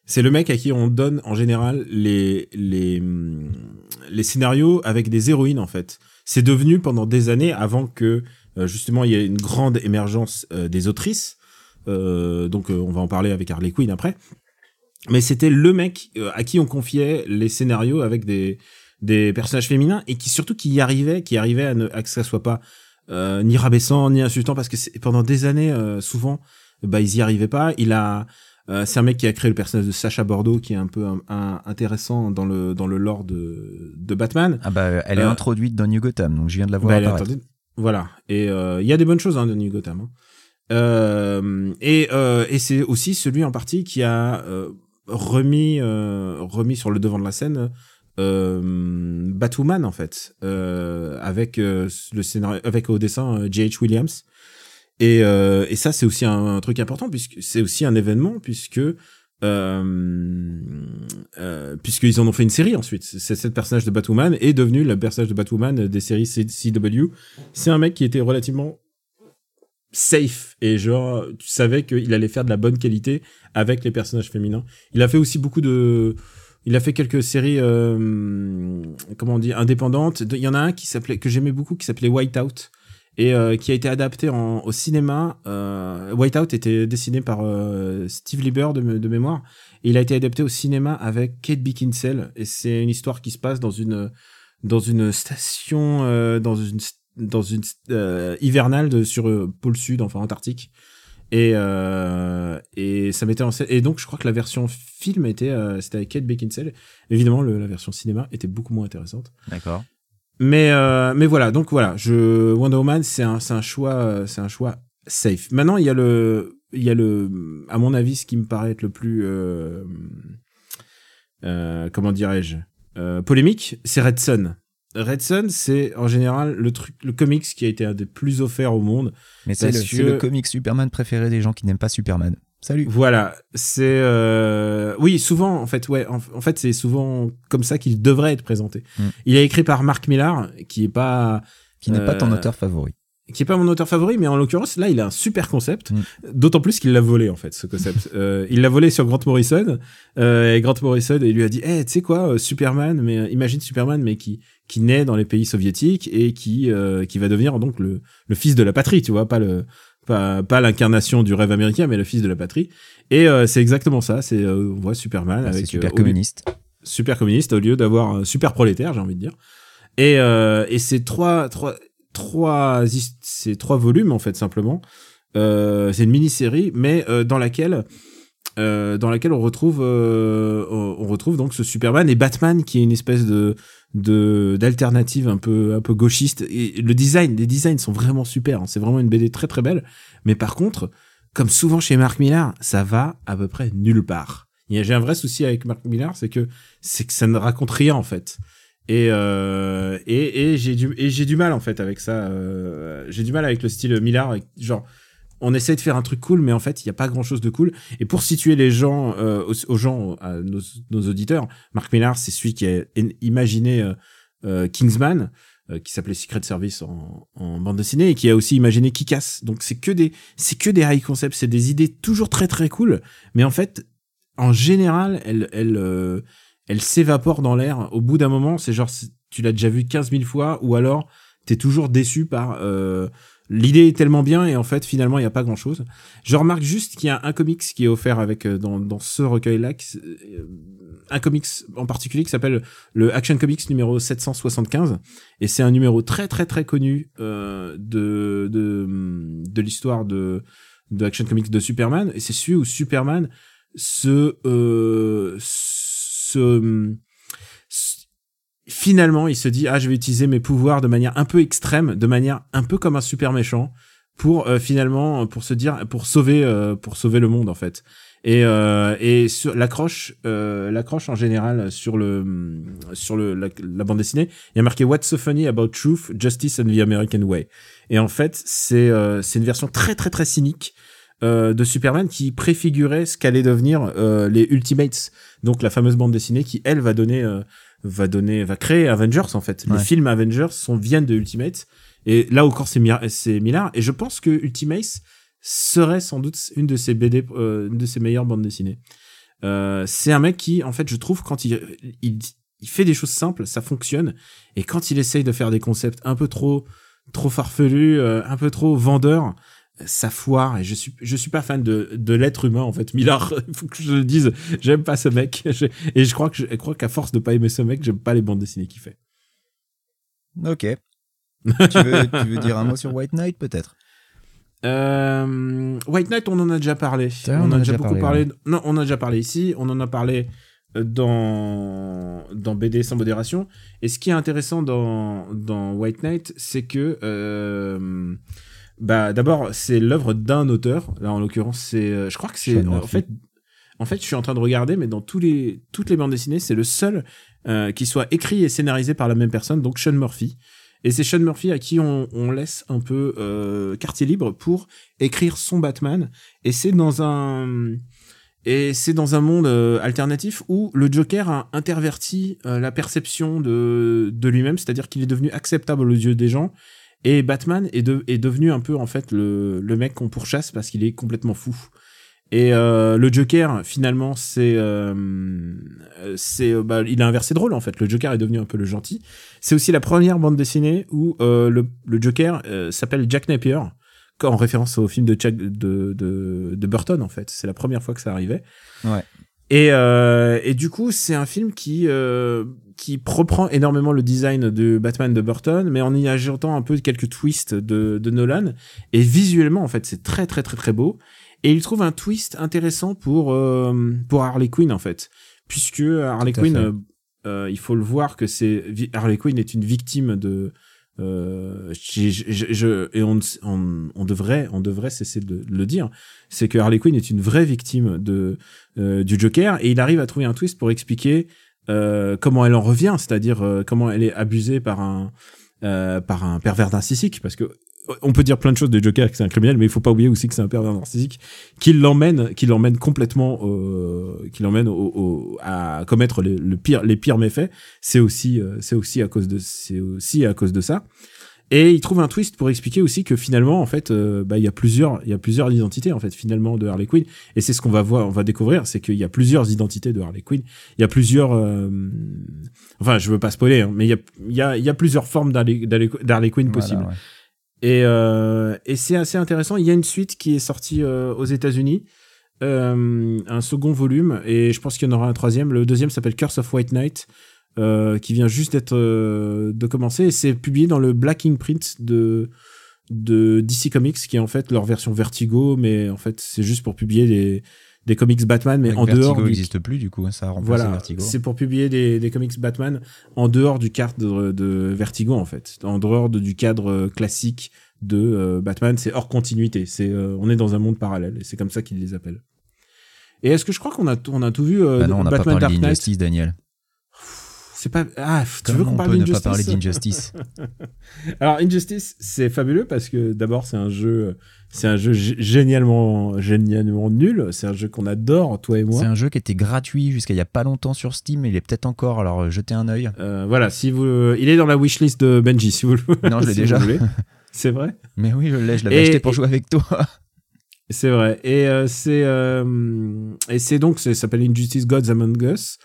C'est le mec à qui on donne en général les les hum, les scénarios avec des héroïnes en fait. C'est devenu pendant des années avant que euh, justement il y ait une grande émergence euh, des autrices. Euh, donc euh, on va en parler avec Harley Quinn après. Mais c'était le mec euh, à qui on confiait les scénarios avec des des personnages féminins et qui surtout qui y arrivait, qui arrivait à, ne, à que ça soit pas euh, ni rabaissant ni insultant parce que pendant des années euh, souvent bah ils y arrivaient pas. Il a euh, c'est un mec qui a créé le personnage de Sacha Bordeaux qui est un peu un- un- intéressant dans le dans le lore de de Batman. Ah bah, elle est Euh, introduite dans New Gotham, donc je viens de la voir Bah, elle est. Voilà. Et euh, il y a des bonnes choses hein, de New Gotham. hein. Et et c'est aussi celui en partie qui a remis remis sur le devant de la scène Batwoman en fait avec le scénario avec au dessin J.H. Williams. Et, euh, et ça, c'est aussi un, truc important puisque c'est aussi un événement puisque euh, euh, puisqu'ils en ont fait une série ensuite. C'est ce personnage de Batwoman est devenu le personnage de Batwoman des séries CW. C'est un mec qui était relativement safe et genre tu savais qu'il allait faire de la bonne qualité avec les personnages féminins. Il a fait aussi beaucoup de il a fait quelques séries comment on dit indépendantes. Il y en a un qui s'appelait que j'aimais beaucoup qui s'appelait Whiteout et euh, qui a été adapté en, au cinéma. Euh, Whiteout était dessiné par euh, Steve Lieber de, mémoire. Et il a été adapté au cinéma avec Kate Beckinsale. Et c'est une histoire qui se passe dans une dans une station euh, dans une dans une euh, hivernale de, sur euh, pôle sud, enfin Antarctique. Et euh, et ça mettait en scène. Et donc je crois que la version film était c'était avec Kate Beckinsale. Évidemment, la version cinéma était beaucoup moins intéressante. D'accord. Mais euh, mais voilà, donc voilà, je Wonder Woman, c'est un choix euh, c'est un choix safe. Maintenant, il y a le il y a le à mon avis ce qui me paraît être le plus euh, euh, comment dirais-je polémique, c'est Red Son. Red Son, c'est en général le truc le comics qui a été un des plus offerts au monde. Mais c'est le, que- le comic Superman préféré des gens qui n'aiment pas Superman. Salut. Voilà, c'est euh... oui, souvent en fait, ouais, en, en fait, c'est souvent comme ça qu'il devrait être présenté. Mm. Il est écrit par Mark Millar, qui est pas Qui n'est pas ton Euh, auteur favori. qui est pas mon auteur favori, mais en l'occurrence, là, il a un super concept. Mm. D'autant plus qu'il l'a volé, en fait, ce concept. Euh, il l'a volé sur Grant Morrison. Euh, et Grant Morrison, il lui a dit, eh, tu sais quoi, euh, Superman, mais imagine Superman, mais qui qui naît dans les pays soviétiques et qui euh, qui va devenir donc le le fils de la patrie, tu vois, pas le pas pas l'incarnation du rêve américain, mais le fils de la patrie. Et euh, c'est exactement ça. C'est euh, on voit Superman Ah, avec super euh, lieu- communiste. super communiste au lieu d'avoir un super prolétaire, j'ai envie de dire. Et, euh, et c'est trois, trois, trois, c'est trois volumes en fait simplement. Euh, c'est une mini-série, mais euh, dans laquelle euh, dans laquelle on retrouve euh, on retrouve donc ce Superman et Batman qui est une espèce de d'alternative un peu un peu gauchiste. Et le design les designs sont vraiment super hein. c'est vraiment une BD très très belle. Mais par contre comme souvent chez Mark Millar ça va à peu près nulle part. J'ai un vrai souci avec Mark Millar c'est que c'est que ça ne raconte rien en fait. Et euh, et, et j'ai du et j'ai du mal en fait avec ça euh, j'ai du mal avec le style Millar genre on essaie de faire un truc cool, mais en fait, il n'y a pas grand chose de cool. Et pour situer les gens, euh, aux, gens, à nos, nos, auditeurs, Marc Millar, c'est celui qui a imaginé euh, euh, Kingsman, qui s'appelait Secret Service en, en, bande dessinée, et qui a aussi imaginé Kick-Ass. Donc c'est que des, c'est que des high concepts, c'est des idées toujours très très cool, mais en fait, en général, elles, elles, elles s'évaporent dans l'air. Au bout d'un moment, c'est genre, tu l'as déjà vu 15 000 fois, ou alors t'es toujours déçu par l'idée est tellement bien et en fait finalement il n'y a pas grand chose. Je remarque juste qu'il y a un comics qui est offert avec euh, dans, dans ce recueil-là, euh, un comics en particulier qui s'appelle le Action Comics numéro 775 et c'est un numéro très très très connu euh, de de, de l'histoire de de Action Comics de Superman et c'est celui où Superman se euh, se finalement, il se dit ah je vais utiliser mes pouvoirs de manière un peu extrême, de manière un peu comme un super méchant pour euh, finalement pour se dire pour sauver euh, pour sauver le monde en fait. Et euh, et sur l'accroche l'accroche en général sur le sur le la, bande dessinée, il y a marqué What's so funny about truth, justice and the American way? Et en fait, c'est c'est une version très très très cynique de Superman qui préfigurait ce qu'allait devenir les Ultimates, donc la fameuse bande dessinée qui elle va donner va donner, va créer Avengers en fait. Les films Avengers sont viennent de Ultimate et là encore c'est c'est Millard et je pense que Ultimate serait sans doute une de ses BD, euh, une de ses meilleures bandes dessinées. Euh, c'est un mec qui en fait je trouve quand il, il il fait des choses simples, ça fonctionne et quand il essaye de faire des concepts un peu trop trop farfelus, euh, un peu trop vendeurs, ça foire et je suis je suis pas fan de de l'être humain en fait Millard il faut que je le dise j'aime pas ce mec et je crois que je, crois qu'à force de pas aimer ce mec j'aime pas les bandes dessinées qu'il fait. Ok. Tu, veux, tu veux dire un mot sur White Knight peut-être? Euh, White Knight on en a déjà parlé. On, a, déjà, beaucoup parlé, non on a déjà parlé ici on en a parlé euh, dans dans BD sans modération. Et ce qui est intéressant dans dans White Knight c'est que euh, bah d'abord c'est l'œuvre d'un auteur. Là en l'occurrence c'est, euh, je crois que c'est en fait, en fait je suis en train de regarder, mais dans tous les toutes les bandes dessinées c'est le seul euh, qui soit écrit et scénarisé par la même personne, donc Sean Murphy. Et c'est Sean Murphy à qui on, on laisse un peu euh, quartier libre pour écrire son Batman. Et c'est dans un et c'est dans un monde euh, alternatif où le Joker a interverti la perception de, de lui-même, c'est-à-dire qu'il est devenu acceptable aux yeux des gens et Batman est, de, est devenu un peu en fait le, le mec qu'on pourchasse parce qu'il est complètement fou. Et euh, le Joker, finalement, c'est, euh, c'est, euh, bah, il a inversé de rôle en fait. Le Joker est devenu un peu le gentil. C'est aussi la première bande dessinée où euh, le, le Joker euh, s'appelle Jack Napier, en référence au film de, Jack, de, de, de Burton en fait. C'est la première fois que ça arrivait. Ouais. Et, euh, et du coup, c'est un film qui euh, qui reprend énormément le design de Batman de Burton, mais en y ajoutant un peu quelques twists de, de Nolan. Et visuellement, en fait, c'est très très très très beau. Et il trouve un twist intéressant pour euh, pour Harley Quinn en fait, puisque Harley Quinn, euh, euh, il faut le voir que c'est Harley Quinn est une victime de euh, je, je, et on, on, on, devrait on devrait cesser de le dire c'est que Harley Quinn est une vraie victime de euh, du Joker et il arrive à trouver un twist pour expliquer comment elle en revient c'est-à-dire euh, comment elle est abusée par un euh, par un pervers narcissique parce que on peut dire plein de choses de Joker que c'est un criminel, mais il faut pas oublier aussi que c'est un pervers narcissique qui l'emmène, qui l'emmène complètement, euh, qui l'emmène au, au, à commettre le, le, pire, les pires méfaits. C'est aussi, euh, c'est aussi à cause de, c'est aussi à cause de ça. Et il trouve un twist pour expliquer aussi que finalement, en fait, euh, bah, il y a plusieurs, il y a plusieurs identités en fait finalement de Harley Quinn. Et c'est ce qu'on va voir, on va découvrir, c'est qu'il y a plusieurs identités de Harley Quinn. Il y a plusieurs, euh, enfin, je veux pas spoiler, hein, mais il y a, il y a, il y a plusieurs formes d'Harley Quinn possibles. ouais. Et, euh, et c'est assez intéressant. Il y a une suite qui est sortie aux États-Unis, un second volume, et je pense qu'il y en aura un troisième. Le deuxième s'appelle Curse of White Knight, euh, qui vient juste d'être euh, de commencer. Et c'est publié dans le Black Ink Print de de DC Comics, qui est en fait leur version Vertigo, mais en fait c'est juste pour publier des des comics Batman, mais en Vertigo dehors du n'existe plus, du coup, hein, ça a remplacé voilà, Vertigo. c'est pour publier des, des comics Batman en dehors du cadre de Vertigo en fait, en dehors de- du cadre euh, classique de euh, Batman, c'est hors continuité, c'est euh, on est dans un monde parallèle et c'est comme ça qu'ils les appellent. Et est-ce que je crois qu'on a on a tout vu euh, Bah non, on pas Batman parlé Dark Knight Daniel. C'est pas ah tu veux Comment qu'on on parle ne pas d'Injustice parler d'Injustice Alors Injustice, c'est fabuleux parce que d'abord c'est un jeu, c'est un jeu gé- génialement, génialement nul. C'est un jeu qu'on adore, toi et moi. C'est un jeu qui était gratuit jusqu'à il y a pas longtemps sur Steam, il est peut-être encore, alors euh, jetez un œil. Euh, voilà, si vous, il est dans la wishlist de Benji, si vous le. Non, je l'ai si déjà. voulez. C'est vrai. Mais oui, je l'ai, je l'avais Et- acheté pour et- jouer avec toi. C'est vrai. Et euh, c'est euh, et c'est donc ça s'appelle Injustice Gods Among Us.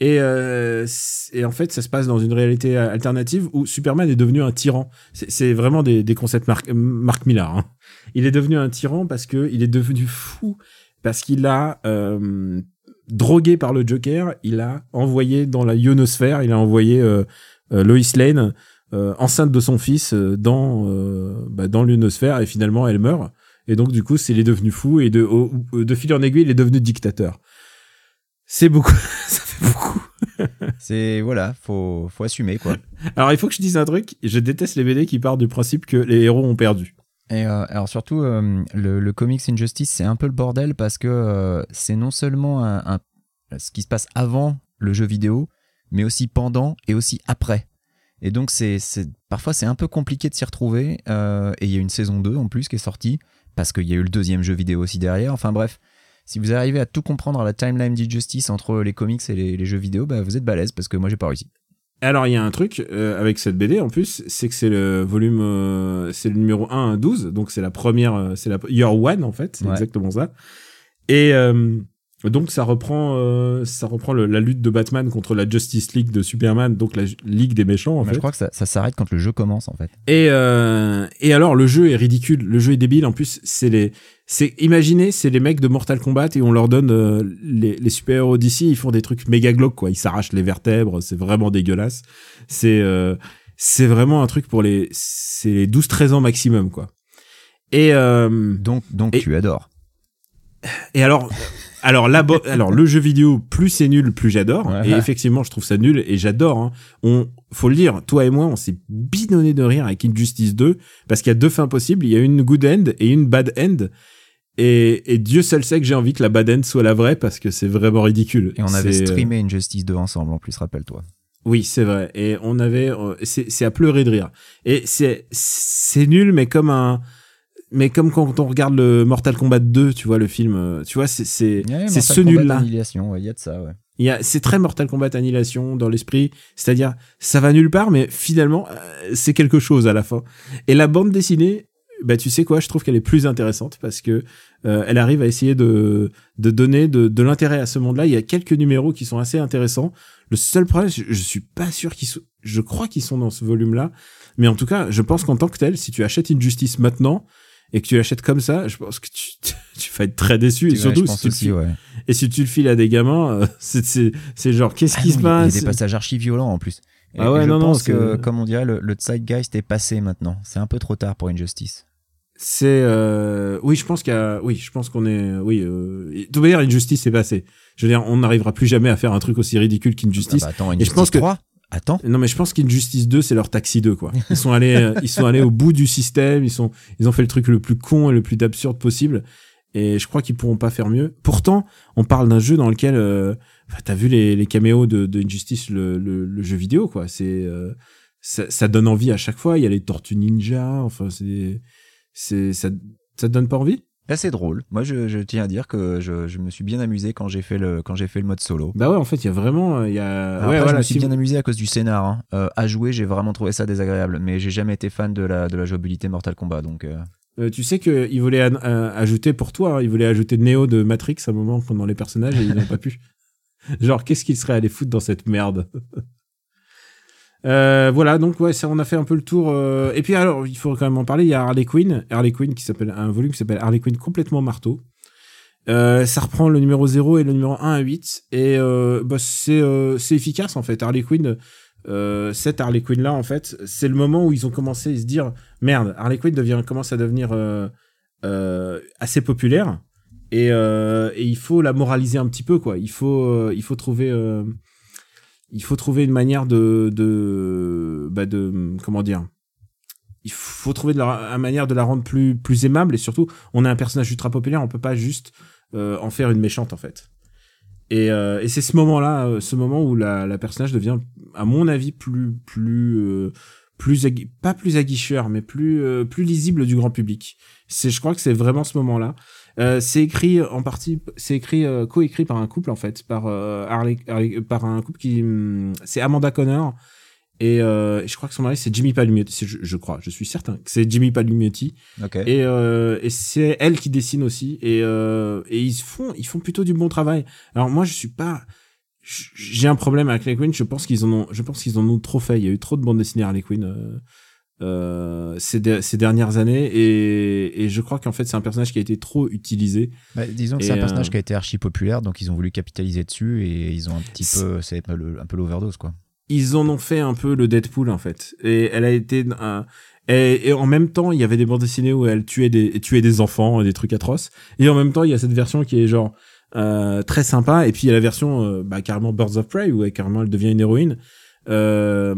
Et, euh, et en fait, ça se passe dans une réalité alternative où Superman est devenu un tyran. C'est vraiment des, concepts Marc, Marc Millar. hein. Il est devenu un tyran parce que il est devenu fou parce qu'il a euh, drogué par le Joker. Il a envoyé dans la ionosphère. Il a envoyé euh, euh, Lois Lane euh, enceinte de son fils euh, dans euh, bah, dans l'ionosphère et finalement elle meurt. Et donc, du coup, c'est il est devenu fou et de, au- de fil en aiguille, il est devenu dictateur. C'est beaucoup. ça fait beaucoup. C'est, voilà, faut, faut assumer, quoi. Alors, il faut que je dise un truc. Je déteste les BD qui partent du principe que les héros ont perdu. Et euh, alors surtout, euh, le, le Comics Injustice, c'est un peu le bordel parce que euh, c'est non seulement un, un- ce qui se passe avant le jeu vidéo, mais aussi pendant et aussi après. Et donc, c'est, c'est- parfois, c'est un peu compliqué de s'y retrouver. euh, et il y a une saison 2 en plus qui est sortie, parce qu'il y a eu le deuxième jeu vidéo aussi derrière. Enfin bref, si vous arrivez à tout comprendre à la timeline d'Injustice entre les comics et les, les jeux vidéo, bah, vous êtes balèze, parce que moi, j'ai pas réussi. Alors, il y a un truc euh, avec cette BD en plus, c'est que c'est le volume, euh, c'est le numéro 1 à 12, donc c'est la première, euh, c'est la Year One en fait, c'est Ouais. exactement ça. Et euh, donc ça reprend, euh, ça reprend le- la lutte de Batman contre la Justice League de Superman, donc la Ligue des méchants en Bah, fait. je crois que ça, ça s'arrête quand le jeu commence, en fait. Et, euh, et alors le jeu est ridicule, le jeu est débile. En plus, c'est les, c'est imaginez, c'est les mecs de Mortal Kombat et on leur donne euh, les, les super héros d'ici, ils font des trucs méga glauques quoi. Ils s'arrachent les vertèbres, c'est vraiment dégueulasse. C'est, c'est vraiment un truc pour les, c'est les 12-13 ans maximum quoi. Et Donc, donc Et- tu adores. et alors, alors bo- alors le jeu vidéo, plus c'est nul, plus j'adore. Et effectivement, je trouve ça nul et j'adore. hein. On, faut le dire, toi et moi, on s'est bidonné de rire avec Injustice 2 parce qu'il y a deux fins possibles. Il y a une good end et une bad end. Et, et Dieu seul sait que j'ai envie que la bad end soit la vraie parce que c'est vraiment ridicule. Et on avait euh, streamé Injustice 2 ensemble, en plus, rappelle-toi. oui, c'est vrai. Et on avait, euh, c'est c'est à pleurer de rire. Et c'est c'est nul, mais comme un, mais comme quand on regarde le Mortal Kombat 2, tu vois le film, euh, tu vois, c'est c'est Ouais, ce Kombat nul là. Annihilation, ouais, il y a de ça, ouais. Il y a, c'est très Mortal Kombat Annihilation dans l'esprit, c'est-à-dire ça va nulle part, mais finalement euh, c'est quelque chose à la fin. Et la bande dessinée, bah tu sais quoi, je trouve qu'elle est plus intéressante parce que euh, elle arrive à essayer de de donner de, de l'intérêt à ce monde-là. Il y a quelques numéros qui sont assez intéressants. Le seul problème, je, je suis pas sûr qu'ils sont, je crois qu'ils sont dans ce volume-là, mais en tout cas, je pense qu'en tant que tel, si tu achètes Injustice maintenant et que tu l'achètes comme ça, je pense que tu, tu vas être très déçu. Et surtout, si tu aussi, ouais. et si tu le files à des gamins, euh, c'est c'est c'est genre qu'est-ce Ah qui se a- Il y passe a des passages archi violents en plus. Et Ah ouais, je non, non, pense que, comme on dirait, le, le zeitgeist est passé maintenant. C'est un peu trop tard pour Injustice. C'est euh, oui, je pense qu'il y a oui, je pense qu'on est oui. Euh, de toute manière, Injustice est passé. Je veux dire, on n'arrivera plus jamais à faire un truc aussi ridicule qu'Injustice. Ah bah attends, je Injustice pense que- 3 Attends. Non, mais je pense qu'Injustice 2, c'est leur Taxi 2, quoi. Ils sont allés, euh, ils sont allés au bout du système. Ils sont, ils ont fait le truc le plus con et le plus absurde possible. Et je crois qu'ils pourront pas faire mieux. Pourtant, on parle d'un jeu dans lequel, euh, t'as vu les, les caméos de, de Injustice, le, le, jeu vidéo, quoi. C'est, euh, ça, ça donne envie à chaque fois. Il y a les Tortues Ninja. Enfin, c'est, c'est, ça, ça donne pas envie? C'est drôle. Moi, je, je tiens à dire que je, je me suis bien amusé quand j'ai fait le, quand j'ai fait le mode solo. Bah ouais, en fait, il y a vraiment, il y a, Après, ouais, je me suis si bien vous- amusé à cause du scénar. hein. Euh, à jouer, j'ai vraiment trouvé ça désagréable. Mais j'ai jamais été fan de la, de la jouabilité Mortal Kombat. Donc, euh, Euh, tu sais qu'il voulait an- euh, ajouter pour toi, hein, il voulait ajouter Neo de Matrix à un moment pendant les personnages et ils n'ont pas pu. Genre, qu'est-ce qu'il serait allé foutre dans cette merde? Euh, voilà, donc ouais, ça, on a fait un peu le tour. euh, Et puis alors, il faut quand même en parler. Il y a Harley Quinn, Harley Quinn qui s'appelle un volume qui s'appelle Harley Quinn complètement marteau. Euh, ça reprend le numéro 0 et le numéro 1 à 8 et euh, bah, c'est euh, c'est efficace en fait. Harley Quinn, euh, cette Harley Quinn là en fait, c'est le moment où ils ont commencé à se dire merde, Harley Quinn devient commence à devenir assez populaire et, et il faut la moraliser un petit peu quoi. Il faut il faut trouver il faut trouver une manière de de bah de comment dire. Il faut trouver de la, une manière de la rendre plus plus aimable et surtout on a un personnage ultra populaire, on peut pas juste euh, en faire une méchante en fait. Et, euh, et c'est ce moment-là, euh, ce moment où la, la personnage devient, à mon avis, plus plus euh, plus pas plus aguicheur, mais plus euh, plus lisible du grand public. C'est, je crois que c'est vraiment ce moment-là. Euh, c'est écrit en partie, c'est écrit euh, co-écrit par un couple en fait, par euh, Harley, Harley- par un couple qui, hum, c'est Amanda Connor et euh, je crois que son mari c'est Jimmy Palmiotti, je, je crois, je suis certain que c'est Jimmy Palmiotti. Ok. et, euh, et c'est elle qui dessine aussi et, euh, et ils font ils font plutôt du bon travail. Alors moi je suis pas j'ai un problème avec Harley Quinn je pense qu'ils en ont je pense qu'ils en ont trop fait. Il y a eu trop de bandes dessinées Harley Quinn euh, ces, de- ces dernières années et, et je crois qu'en fait c'est un personnage qui a été trop utilisé. Bah, disons que Et, c'est un personnage euh, qui a été archi populaire, donc ils ont voulu capitaliser dessus et ils ont un petit peu, c'est un peu le- un peu l'overdose quoi. ils en ont fait un peu le Deadpool en fait. Et elle a été un et, et en même temps il y avait des bandes dessinées où elle tuait des tuait des enfants des trucs atroces. Et en même temps il y a cette version qui est genre euh, très sympa. Et puis il y a la version euh, bah, carrément Birds of Prey où elle, carrément elle devient une héroïne. Euh,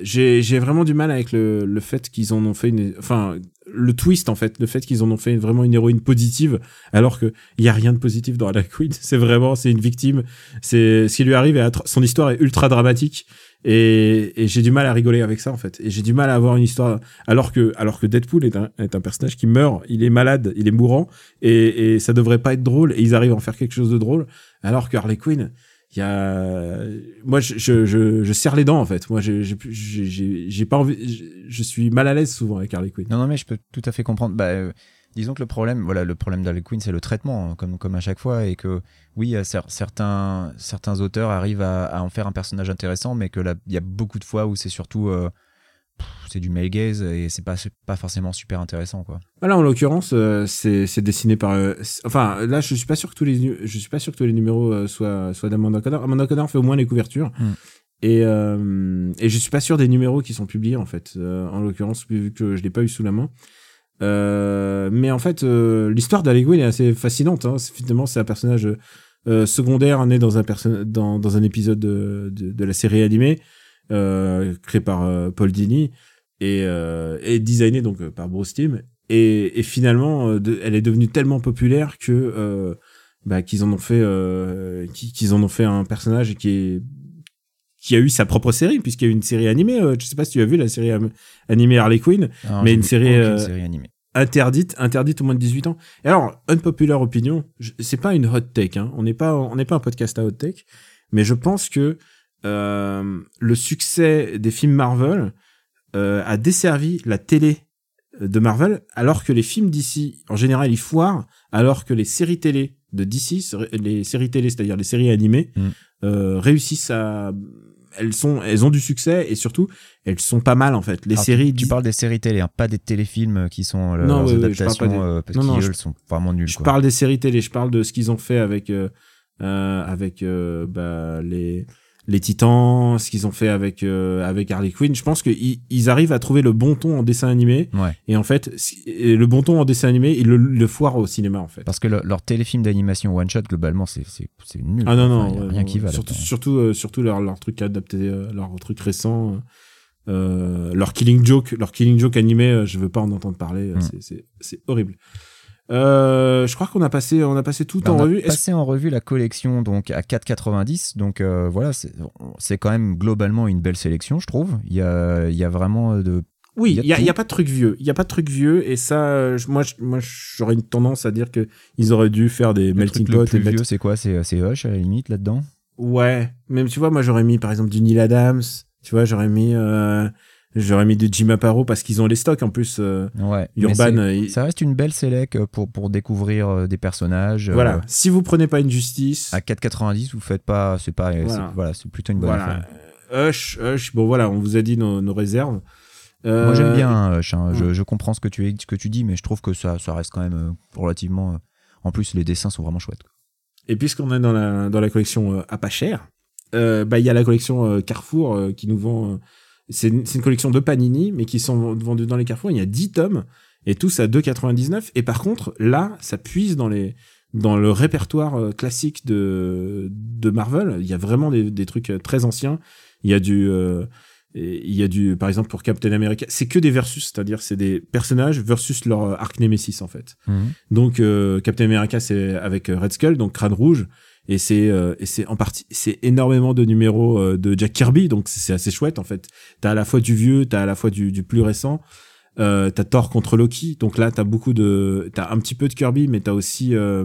j'ai vraiment du mal avec le le fait qu'ils en ont fait une enfin le twist en fait le fait qu'ils en ont fait vraiment une héroïne positive alors que il y a rien de positif dans Harley Quinn. C'est vraiment c'est une victime. C'est ce qui lui arrive atro- son histoire est ultra dramatique. Et, et j'ai du mal à rigoler avec ça en fait. Et j'ai du mal à avoir une histoire alors que alors que Deadpool est un est un personnage qui meurt. Il est malade il est mourant. Et, et ça devrait pas être drôle. Et ils arrivent à en faire quelque chose de drôle. Alors que Harley Quinn il y a moi je, je, je, je serre les dents en fait moi j'ai j'ai pas envie je, suis mal à l'aise souvent avec Harley Quinn Non, non, mais je peux tout à fait comprendre. Bah, euh, disons que le problème, voilà, le problème d'Harley Quinn, c'est le traitement, hein, comme, comme à chaque fois, et que oui, cer- certains, certains auteurs arrivent à, à en faire un personnage intéressant, mais que il y a beaucoup de fois où c'est surtout, euh, c'est du male gaze et c'est pas, pas forcément super intéressant, quoi. Là, en l'occurrence, euh, c'est dessiné par. euh, enfin, là, je suis pas sûr que tous les je suis pas sûr que tous les numéros euh, soient soient d'Amanda Connor. Amanda Connor fait au moins les couvertures. Mm. Et euh, et je suis pas sûr des numéros qui sont publiés en fait. en l'occurrence, vu que je l'ai pas eu sous la main. Mais en fait, l'histoire Quinn est assez fascinante. Hein. C'est- Finalement, c'est un personnage secondaire né dans un dans dans un épisode de de, de la série animée créé par euh, Paul Dini et euh, et designé donc euh, par Bruce Timm et, et finalement euh, de- elle est devenue tellement populaire que euh, bah, qu'ils en ont fait euh, qu'ils en ont fait un personnage qui est qui a eu sa propre série puisqu'il y a eu une série animée euh, je sais pas si tu as vu la série animée Harley Quinn Alors, Mais une série, aucune euh, série animée. interdite interdite au moins de 18 ans et alors unpopular opinion c'est pas une hot take hein. on n'est pas on n'est pas un podcast à hot take mais je pense que euh, le succès des films Marvel euh, a desservi la télé de Marvel alors que les films d'ici en général ils foirent alors que les séries télé de DC les séries télé c'est-à-dire les séries animées Mm. euh, réussissent à elles sont elles ont du succès et surtout elles sont pas mal en fait les Alors, séries tu, tu parles des séries télé, hein, pas des téléfilms euh, qui sont euh, Non, leurs oui, adaptations, des- euh, parce Non, non, je- elles sont vraiment nulles. Je quoi. parle des séries télé, je parle de ce qu'ils ont fait avec euh, euh, avec euh, bah, les les Titans, ce qu'ils ont fait avec euh, avec Harley Quinn. Je pense qu'ils ils arrivent à trouver le bon ton en dessin animé Ouais. et en fait et le bon ton en dessin animé, ils le, le foirent au cinéma en fait. Parce que le- leur téléfilm d'animation one shot globalement c'est c'est c'est nul. Ah non non, Enfin, y a ouais, rien non, qui va. Surtout surtout euh, surtout leur leur truc adapté, euh, leur truc récent. Euh, leur Killing Joke, leur Killing Joke animé, je veux pas en entendre parler, Mm. c'est- c'est c'est horrible. Euh, je crois qu'on a passé on a passé tout Bah, en on a revue. Passé en revue la collection donc à 4,90 donc euh, voilà c'est quand même globalement une belle sélection je trouve. Il y a il y a vraiment de Oui, Il y a pas de truc vieux. Il y a pas de truc vieux. Et ça, euh, je- moi, j'aurais une tendance à dire que ils auraient dû faire des le melting truc le plus et vieux c'est quoi? C'est c'est Hush à la limite là-dedans? Ouais, même tu vois, moi, j'aurais mis par exemple du Neil Adams. Tu vois, j'aurais mis, euh, j'aurais mis du Jim Aparo parce qu'ils ont les stocks en plus. euh, ouais Urban. euh, il- ça reste une belle sélec pour pour découvrir euh, des personnages euh, Voilà. Si vous prenez pas une justice, à 4,90 vous faites pas c'est pas c'est- Voilà. c'est plutôt une bonne voilà. affaire Euh, Hush, Hush. Bon, voilà, on vous a dit nos, nos réserves. Euh, moi j'aime bien Hush hein. je, ouais. je comprends ce que tu ce que tu dis mais je trouve que ça ça reste quand même euh, relativement euh, en plus les dessins sont vraiment chouettes. Et puisqu'on est dans la, dans la collection euh, à pas cher, euh, bah, il y a la collection euh, Carrefour euh, qui nous vend. C'est une, collection de Panini, mais qui sont vendus dans les Carrefour. Il y a 10 tomes et tous à 2,99. Et par contre, là, ça puise dans les, dans le répertoire euh, classique de de Marvel. Il y a vraiment des, des trucs euh, très anciens. Il y a du euh, il y a du, par exemple, pour Captain America, c'est que des versus, c'est-à-dire c'est des personnages versus leur arc Nemesis en fait. Mhm. Donc euh, Captain America c'est avec Red Skull, donc crâne rouge, et c'est euh, et c'est en partie c'est énormément de numéros euh, de Jack Kirby, donc c'est assez chouette en fait. T'as à la fois du vieux, t'as à la fois du, plus récent. Euh, t'as Thor contre Loki, donc là t'as beaucoup de, t'as un petit peu de Kirby, mais t'as aussi euh,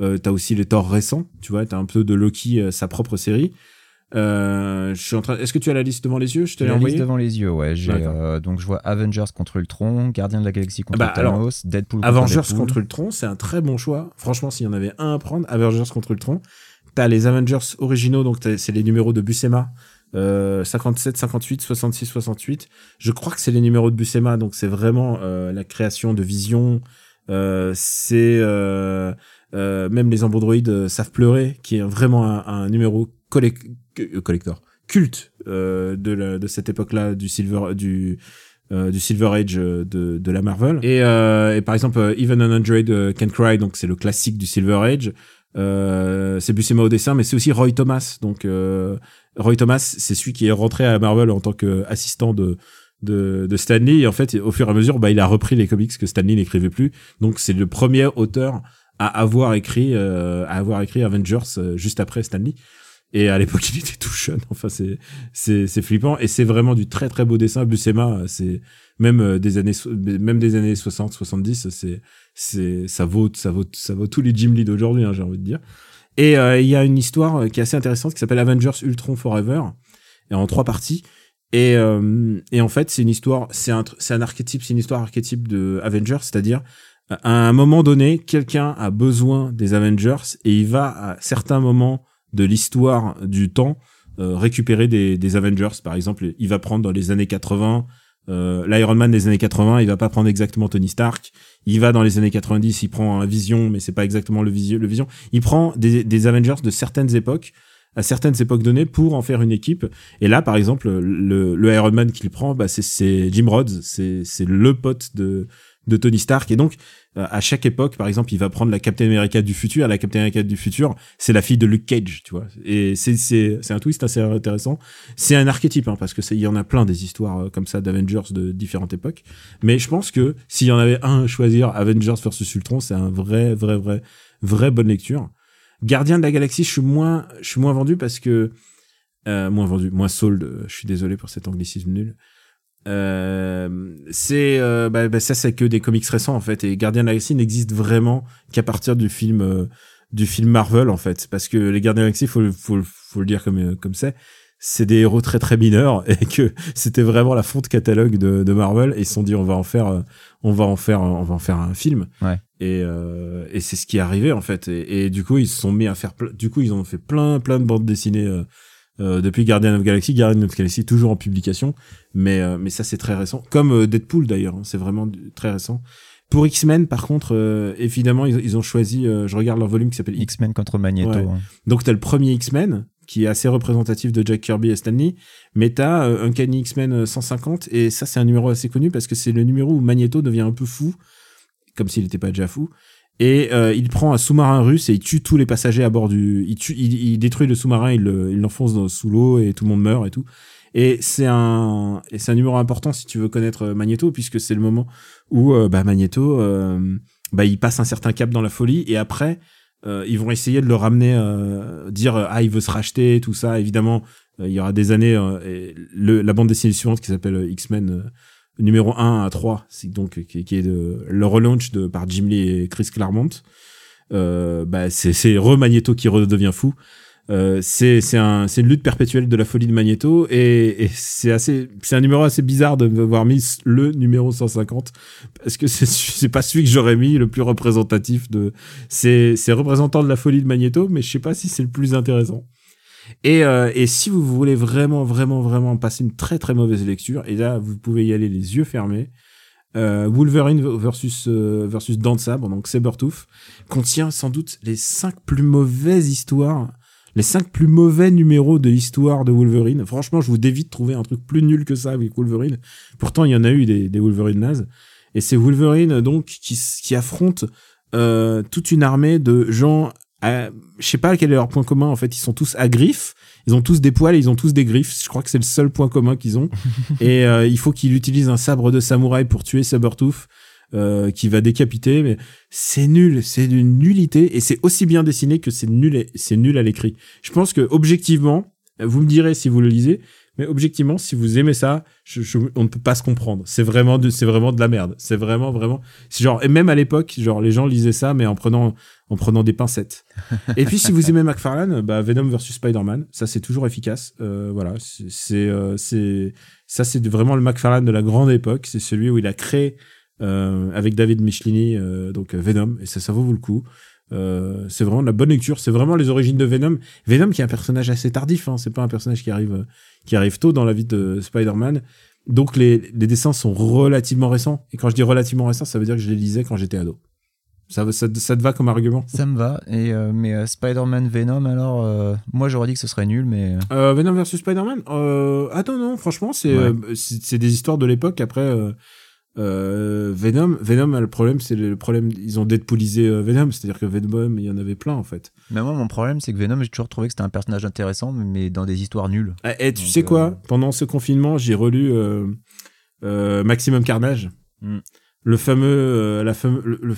euh, t'as aussi les Thor récents, tu vois, t'as un peu de Loki, sa propre série. Euh, je suis en train. Est-ce que tu as la liste devant les yeux? Je te l'ai la envoyé. liste devant les yeux, ouais. J'ai, D'accord. euh, donc je vois Avengers contre Ultron, Gardien de la Galaxie contre Bah, alors, Thanos, Deadpool contre Avengers Deadpool. contre Ultron, c'est un très bon choix. Franchement, s'il y en avait un à prendre, Avengers contre Ultron. T'as les Avengers originaux, donc t'as- c'est les numéros de Buscema. Euh, 57, 58, 66, 68. Je crois que c'est les numéros de Buscema, donc c'est vraiment euh, la création de Vision. Euh, c'est euh, euh, même les ambrodroïdes euh, savent pleurer, qui est vraiment un, un numéro collec- collector culte euh, de, la- de cette époque-là du silver du euh, du Silver Age euh, de, de la Marvel. Et, euh, et par exemple, euh, Even an Android euh, Can Cry, donc c'est le classique du Silver Age. Euh, c'est Buscema au dessin, mais c'est aussi Roy Thomas. Donc euh, Roy Thomas, c'est celui qui est rentré à Marvel en tant qu'assistant de de, de Stanley. Et en fait, au fur et à mesure, bah, il a repris les comics que Stanley n'écrivait plus. Donc c'est le premier auteur à avoir écrit euh, à avoir écrit Avengers euh, juste après Stanley. Et à l'époque, il était tout jeune. Enfin, c'est c'est c'est flippant et c'est vraiment du très très beau dessin. Buscema, c'est même euh, des années même des années 60 70 c'est c'est ça vaut ça vaut ça vaut tous les Jim Lee d'aujourd'hui hein, j'ai envie de dire et euh, il y a une histoire euh, qui est assez intéressante qui s'appelle Avengers Ultron Forever et en trois parties et euh, et en fait c'est une histoire c'est un c'est un archétype c'est une histoire archétype de Avengers c'est-à-dire à un moment donné quelqu'un a besoin des Avengers et il va à certains moments de l'histoire du temps euh, récupérer des, des Avengers par exemple il va prendre dans les années 80 euh, l'Iron Man des années 80, il va pas prendre exactement Tony Stark. Il va dans les années 90, il prend un Vision, mais c'est pas exactement le, visio, le Vision. Il prend des, des Avengers de certaines époques, à certaines époques données, pour en faire une équipe. Et là, par exemple, le, le Iron Man qu'il prend, bah, c'est- Jim Rhodes, c'est le pote de, de Tony Stark. Et donc, euh, à chaque époque, par exemple, il va prendre la Captain America du futur. La Captain America du futur, c'est la fille de Luke Cage, tu vois. Et c'est c'est c'est un twist assez intéressant. C'est un archétype, hein, parce que il y en a plein des histoires euh, comme ça d'Avengers de différentes époques. Mais je pense que s'il y en avait un à choisir, Avengers versus Ultron, c'est un vrai, vrai, vrai, vraie bonne lecture. Gardien de la Galaxie, je suis moins, je suis moins vendu parce que euh, moins vendu, moins sold. euh, Je suis désolé pour cet anglicisme nul. Euh, c'est euh, bah, bah, ça, c'est que des comics récents en fait. Et Gardien de la Galaxie n'existe vraiment qu'à partir du film euh, du film Marvel en fait, parce que les Gardiens de la Galaxie, faut le- faut faut le dire comme euh, comme c'est, c'est des héros très très mineurs et que c'était vraiment la fonte catalogue de, de Marvel et ils se sont dit on va en faire on va en faire on va en faire un film Ouais. et euh, et c'est ce qui est arrivé en fait et, et du coup ils se sont mis à faire du coup ils ont fait plein plein de bandes dessinées euh, depuis Guardian of Galaxy Guardian of Galaxy toujours en publication mais euh, mais ça c'est très récent comme euh, Deadpool d'ailleurs hein, c'est vraiment très récent pour X-Men par contre euh, évidemment ils, ils ont choisi euh, je regarde leur volume qui s'appelle X-Men contre Magneto. Ouais. hein. donc t'as le premier X-Men qui est assez représentatif de Jack Kirby et Stanley, mais t'as Uncanny X-Men euh, 150 et ça c'est un numéro assez connu parce que c'est le numéro où Magneto devient un peu fou, comme s'il n'était pas déjà fou, et euh, il prend un sous-marin russe et il tue tous les passagers à bord du, il, tue, il, détruit le sous-marin, il le- il l'enfonce sous l'eau et tout le monde meurt et tout. Et c'est un, et c'est un numéro important si tu veux connaître euh, Magneto puisque c'est le moment où euh, bah, Magneto, euh, bah, il passe un certain cap dans la folie et après euh, ils vont essayer de le ramener, euh, dire ah il veut se racheter, tout ça. Évidemment, il y aura des années. et le, la bande dessinée suivante qui s'appelle X-Men numéro 1 à 3, c'est donc qui, qui est de, le relaunch de par Jim Lee et Chris Claremont. Euh, bah c'est c'est re Magneto qui redevient fou. Euh, c'est c'est un une lutte perpétuelle de la folie de Magneto et, et c'est assez c'est un numéro assez bizarre de m'avoir mis le numéro 150 parce que c'est c'est pas celui que j'aurais mis le plus représentatif de c'est c'est représentant de la folie de Magneto mais je sais pas si c'est le plus intéressant et euh, et si vous voulez vraiment vraiment vraiment passer une très très mauvaise lecture et là vous pouvez y aller les yeux fermés euh, Wolverine versus euh, versus Sabre donc Sabertooth contient sans doute les cinq plus mauvaises histoires les cinq plus mauvais numéros de l'histoire de Wolverine. Franchement, je vous dévie de trouver un truc plus nul que ça avec Wolverine. Pourtant, il y en a eu des, des Wolverine nazes. Et c'est Wolverine, donc, qui affronte euh, toute une armée de gens. À- Je sais pas quel est leur point commun. En fait, ils sont tous à griffes. Ils ont tous des poils et ils ont tous des griffes. Je crois que c'est le seul point commun qu'ils ont. et euh, il faut qu'il utilise un sabre de samouraï pour tuer Sabertooth, euh, qui va décapiter. Mais c'est nul, c'est d'une nullité et c'est aussi bien dessiné que c'est nul, c'est nul à l'écrit. Je pense que objectivement, vous me direz si vous le lisez, mais objectivement, si vous aimez ça, je, je- on ne peut pas se comprendre. C'est vraiment, de, c'est vraiment de la merde. C'est vraiment, vraiment. C'est genre, et même à l'époque, genre les gens lisaient ça, mais en prenant, en prenant des pincettes. et puis si vous aimez McFarlane, bah Venom versus Spider-Man, ça c'est toujours efficace. Euh, voilà, c'est, c'est, euh, c'est, ça c'est vraiment le McFarlane de la grande époque. C'est celui où il a créé euh, avec David Michelini, euh, donc euh, Venom, et ça, ça vaut le coup. Euh, c'est vraiment de la bonne lecture. C'est vraiment les origines de Venom. Venom qui est un personnage assez tardif. Hein, c'est pas un personnage qui arrive, euh, qui arrive tôt dans la vie de Spider-Man. Donc les, les dessins sont relativement récents. Et quand je dis relativement récents, ça veut dire que je les lisais quand j'étais ado. Ça, ça, ça te va comme argument? Ça me va. Et, euh, mais euh, Spider-Man Venom, alors, moi j'aurais dit que ce serait nul, mais. Venom versus Spider-Man? Attends, non, franchement, c'est Ouais. c'est c'est des histoires de l'époque. Après, euh, Venom, Venom, le problème, c'est le problème. Ils ont Deadpoolisé euh, Venom, c'est-à-dire que Venom, il y en avait plein en fait. Mais moi, mon problème, c'est que Venom, j'ai toujours trouvé que c'était un personnage intéressant, mais dans des histoires nulles. Et, tu Donc, sais quoi? euh, Pendant ce confinement, j'ai relu euh, Maximum Carnage. Hmm. Le fameux, euh, la fameux, le, le-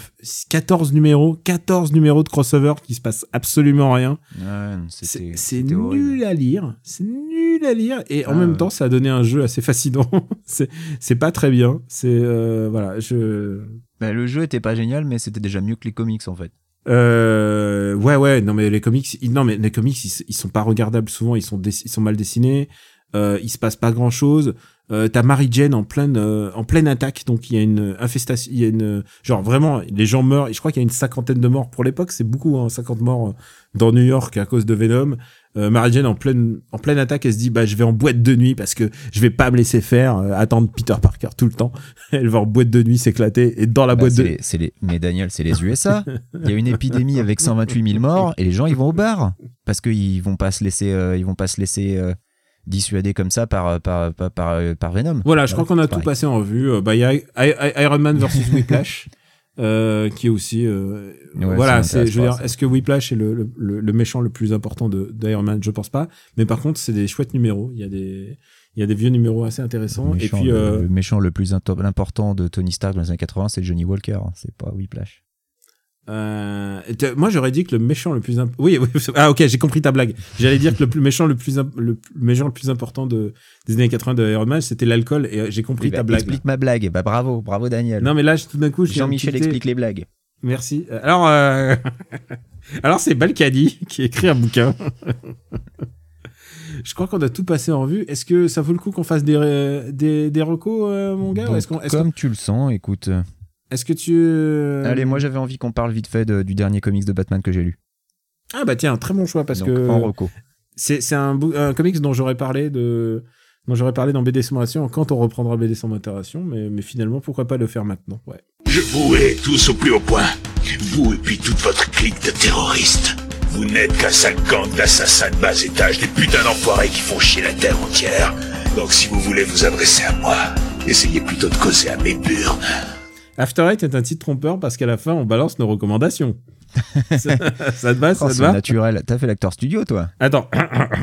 14 numéros, 14 numéros de crossover qui se passe absolument rien. Ouais, C'est horrible. nul à lire, c'est nul à lire et en Ah, même ouais. temps ça a donné un jeu assez fascinant. c'est c'est pas très bien. C'est euh, voilà, je Bah, le jeu était pas génial, mais c'était déjà mieux que les comics en fait. Euh, ouais, ouais, non, mais les comics, ils, non, mais les comics, ils, ils sont pas regardables souvent, ils sont, ils sont mal dessinés, euh, il se passe pas grand chose. Euh, t'as Mary Jane en pleine, euh, en pleine attaque, donc il y a une infestation, il y a une, genre vraiment, les gens meurent, et je crois qu'il y a une cinquantaine de morts pour l'époque, c'est beaucoup, hein, 50 morts euh, dans New York à cause de Venom. Euh, Mary Jane en pleine, en pleine attaque, elle se dit, bah, je vais en boîte de nuit parce que je vais pas me laisser faire, euh, attendre Peter Parker tout le temps. elle va en boîte de nuit s'éclater, et dans la Bah, boîte de, les- c'est les... Mais Daniel, c'est les USA. Il y a une épidémie avec 128 000 morts et les gens ils vont au bar parce qu'ils vont pas se laisser, ils vont pas se laisser euh, dissuader comme ça par par par, par, euh, par Venom. Voilà, je crois qu'on a tout passé en revue. Euh, Bah, il y a Iron Man versus Whiplash, euh, qui est aussi. euh, Ouais, voilà, c'est. Je veux dire, est-ce que Whiplash est le, le, méchant le plus important de d'Iron Man? Je pense pas. Mais par contre, c'est des chouettes numéros. Il y a des. Il y a des vieux numéros assez intéressants. Le Et méchant, puis, le, euh, le méchant le plus important de Tony Stark dans les années 80, c'est Johnny Walker, hein, c'est pas Whiplash. Euh, moi, j'aurais dit que le méchant le plus. imp- Oui, oui. Ah, ok, j'ai compris ta blague. J'allais dire que le plus méchant le plus imp- le méchant le plus important de des années 80 de Iron Man, c'était l'alcool. Et euh, j'ai compris ben, ta blague. Explique ma blague. Bah bravo, bravo Daniel. Non, mais là, tout d'un coup, Jean-Michel explique les blagues. Merci. Euh, Alors, euh, alors c'est Balkany qui écrit un bouquin. Je crois qu'on a tout passé en vue. Est-ce que ça vaut le coup qu'on fasse des, ré- des, des recos, euh, mon gars Donc, Est-ce qu'on- est-ce comme tu le sens, écoute. Est-ce que tu... euh, Allez, moi j'avais envie qu'on parle vite fait de- du dernier comics de Batman que j'ai lu. Ah bah tiens, très bon choix parce Donc, que en reco. c'est c'est un, un comics dont j'aurais parlé de dont j'aurais parlé dans BD Sommation quand on reprendra BD Sommation, mais, mais finalement pourquoi pas le faire maintenant ouais. Je vous hais tous au plus haut point. Vous et puis toute votre clique de terroristes. Vous n'êtes qu'un sale gang d'assassins de bas étage, des putains d'enfoirés qui font chier la terre entière. Donc si vous voulez vous adresser à moi, essayez plutôt de causer à mes burnes. After Eight est un titre trompeur parce qu'à la fin on balance nos recommandations. ça, ça te va, ça Oh, te c'est va naturel. T'as fait l'acteur studio, toi Attends.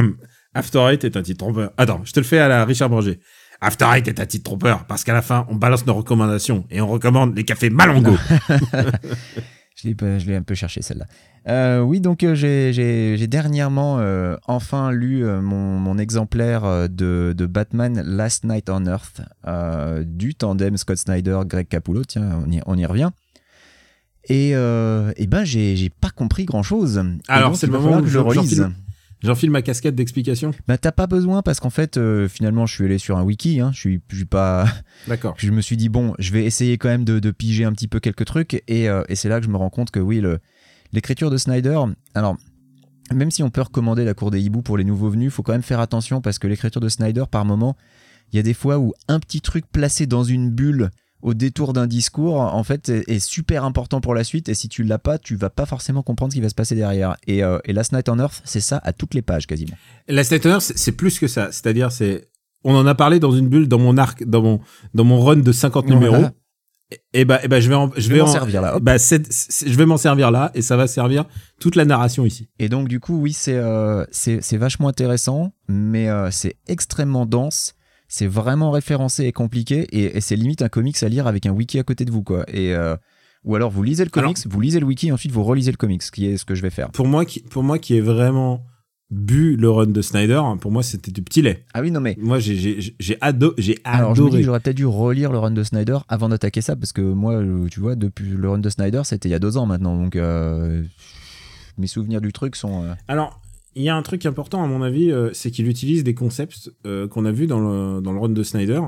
After Eight est un titre trompeur. Attends, je te le fais à la Richard Branger. After Eight est un titre trompeur parce qu'à la fin, on balance nos recommandations et on recommande les cafés pas- je l'ai un peu cherché celle-là. Euh, oui, donc euh, j'ai, j'ai- j'ai dernièrement euh, enfin lu euh, mon, mon exemplaire de, de Batman Last Night on Earth du tandem Scott Snyder, Greg Capullo. Tiens, on y, on y revient. Et, et ben j'ai, j'ai pas compris grand chose. Alors, c'est le moment où que je je- relise. j'enfile- J'enfile ma casquette d'explication. Bah t'as pas besoin parce qu'en fait euh, finalement je suis allé sur un wiki. Hein, je suis, je suis pas. D'accord. je me suis dit bon, je vais essayer quand même de, de piger un petit peu quelques trucs et, euh, et c'est là que je me rends compte que oui, le- l'écriture de Snyder, alors même si on peut recommander la cour des hiboux pour les nouveaux venus, faut quand même faire attention parce que l'écriture de Snyder par moment, il y a des fois où un petit truc placé dans une bulle au détour d'un discours, en fait, est, est super important pour la suite. Et si tu l'as pas, tu vas pas forcément comprendre ce qui va se passer derrière. Et, euh, et Last Night on Earth, c'est ça à toutes les pages quasiment. La Statener, c'est c'est plus que ça. C'est-à-dire, c'est, on en a parlé dans une bulle dans mon arc, dans mon, dans mon run de 50 numéros. Voilà. Et bah, et bah je vais en, je Je vais m'en en- servir là. Bah, je vais m'en servir là et ça va servir toute la narration ici. Et donc, du coup, oui, c'est euh, c'est vachement intéressant, mais euh, c'est extrêmement dense. C'est vraiment référencé et compliqué, et, et c'est limite un comics à lire avec un wiki à côté de vous, quoi. Et, euh, ou alors, vous lisez le comics, vous lisez le wiki, et ensuite vous relisez le comics, ce qui est ce que je vais faire. Pour moi, qui, pour moi qui ai vraiment bu le run de Snyder, hein, pour moi c'était du petit lait. Ah oui, non, mais. Moi j'ai j'ai j'ai ado, j'ai Alors, je me dis adoré. j'aurais peut-être dû relire le run de Snyder avant d'attaquer ça, parce que moi, euh, tu vois, depuis le run de Snyder, c'était il y a deux ans maintenant, donc euh, mes souvenirs du truc sont. euh, Alors, il y a un truc important à mon avis, euh, c'est qu'il utilise des concepts qu'on a vus dans le dans le run de Snyder.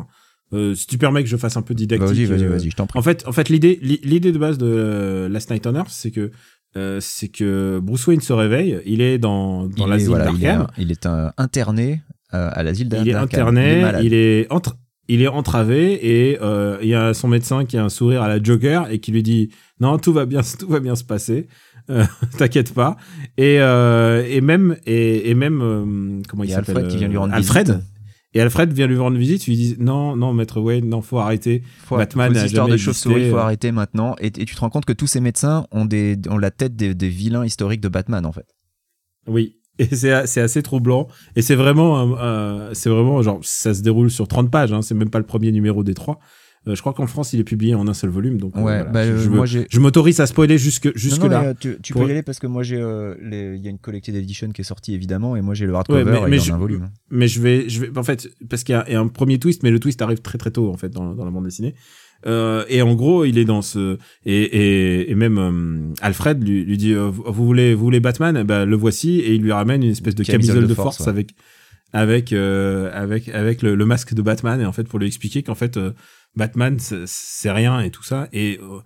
Si tu permets que je fasse un peu didactique. Vas-y, vas-y, euh, vas-y, je t'en prie. En fait, en fait, l'idée, li- l'idée de base de Last Night on Earth, c'est que euh, c'est que Bruce Wayne se réveille, il est dans dans il, est, l'asile voilà, il est, d'Arkham, il est un interné euh, à l'asile d'Arkham. il est interné, malade. il est entre il est entravé et euh, il y a son médecin qui a un sourire à la Joker et qui lui dit non tout va bien tout va bien se passer euh, t'inquiète pas et euh, et même et, et même comment il Il s'appelle Alfred qui vient lui rendre Alfred visite. Et Alfred vient lui rendre visite lui dit non non maître Wayne non faut arrêter Faut- Batman faut a jamais de chauve-souris, faut euh. arrêter maintenant. Et, et tu te rends compte que tous ces médecins ont, des, ont la tête des, des vilains historiques de Batman, en fait. Oui. Et c'est assez troublant. Et c'est vraiment, c'est vraiment genre, ça se déroule sur 30 pages. Hein, c'est même pas le premier numéro des trois. Euh, je crois qu'en France, il est publié en un seul volume. Donc, euh, Ouais, voilà. bah, je, euh, je moi m'autorise à spoiler jusque, jusque non, là. tu, tu Pour- peux y aller parce que moi j'ai. Il y a une collected edition qui est sortie évidemment, et moi j'ai le hardcover Ouais, mais- et mais je- un volume. mais je vais, je vais, en fait, parce qu'il y, a il y a un premier twist, mais le twist arrive très très tôt en fait dans, dans la bande dessinée. Euh, et en gros, il est dans ce et et, et même euh, Alfred lui, lui dit euh, vous voulez vous voulez Batman, Eh ben le voici et il lui ramène une espèce de camisole, de force, ouais. avec avec avec avec le, le masque de Batman et en fait pour lui expliquer qu'en fait Batman c'est- rien et tout ça et euh,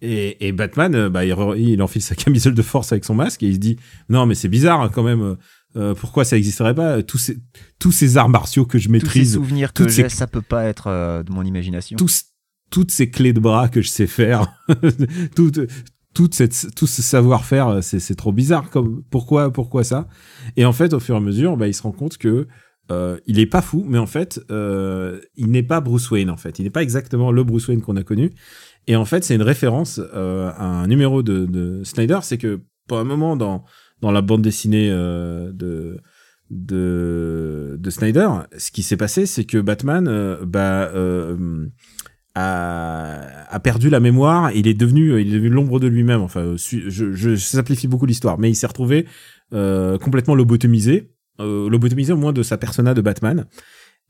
et, et Batman euh, bah il, il enfile sa camisole de force avec son masque et il se dit non mais c'est bizarre hein, quand même euh, euh, pourquoi ça existerait pas tous ces tous ces arts martiaux que je Tous ces maîtrise souvenirs que ces- j'ai, ça peut pas être euh, de mon imagination. tous, toutes ces clés de bras que je sais faire, toute, toute cette, tout ce savoir-faire, euh, c'est, c'est trop bizarre. Comme, pourquoi, pourquoi ça? Et en fait, au fur et à mesure, bah, il se rend compte que euh, il est pas fou, mais en fait, euh, il n'est pas Bruce Wayne. En fait, il n'est pas exactement le Bruce Wayne qu'on a connu. Et en fait, c'est une référence euh, à un numéro de, de Snyder. C'est que pour un moment dans dans la bande dessinée euh, de de de Snyder, ce qui s'est passé, c'est que Batman, euh, bah, euh, a, a perdu la mémoire. Il est devenu, il est devenu l'ombre de lui-même. Enfin, su- je, je simplifie beaucoup l'histoire, mais il s'est retrouvé complètement lobotomisé, euh, lobotomisé au moins de sa persona de Batman.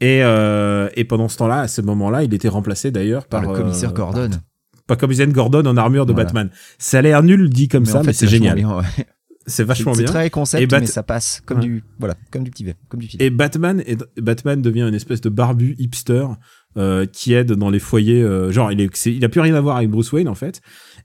Et, euh, et pendant ce temps-là, à ce moment-là, il était remplacé d'ailleurs par par, le commissaire euh, Gordon. Par, par commissaire Gordon en armure de Voilà. Batman. Ça a l'air nul dit comme ça, en mais c'est génial. bien, ouais. C'est vachement C'est bien. très concept, Et Bat- mais ça passe comme Ouais. du voilà, comme du petit comme du petit. Et Batman, et Batman devient une espèce de barbu hipster euh, qui aide dans les foyers. euh, genre, il, est, c'est- il a plus rien à voir avec Bruce Wayne en fait.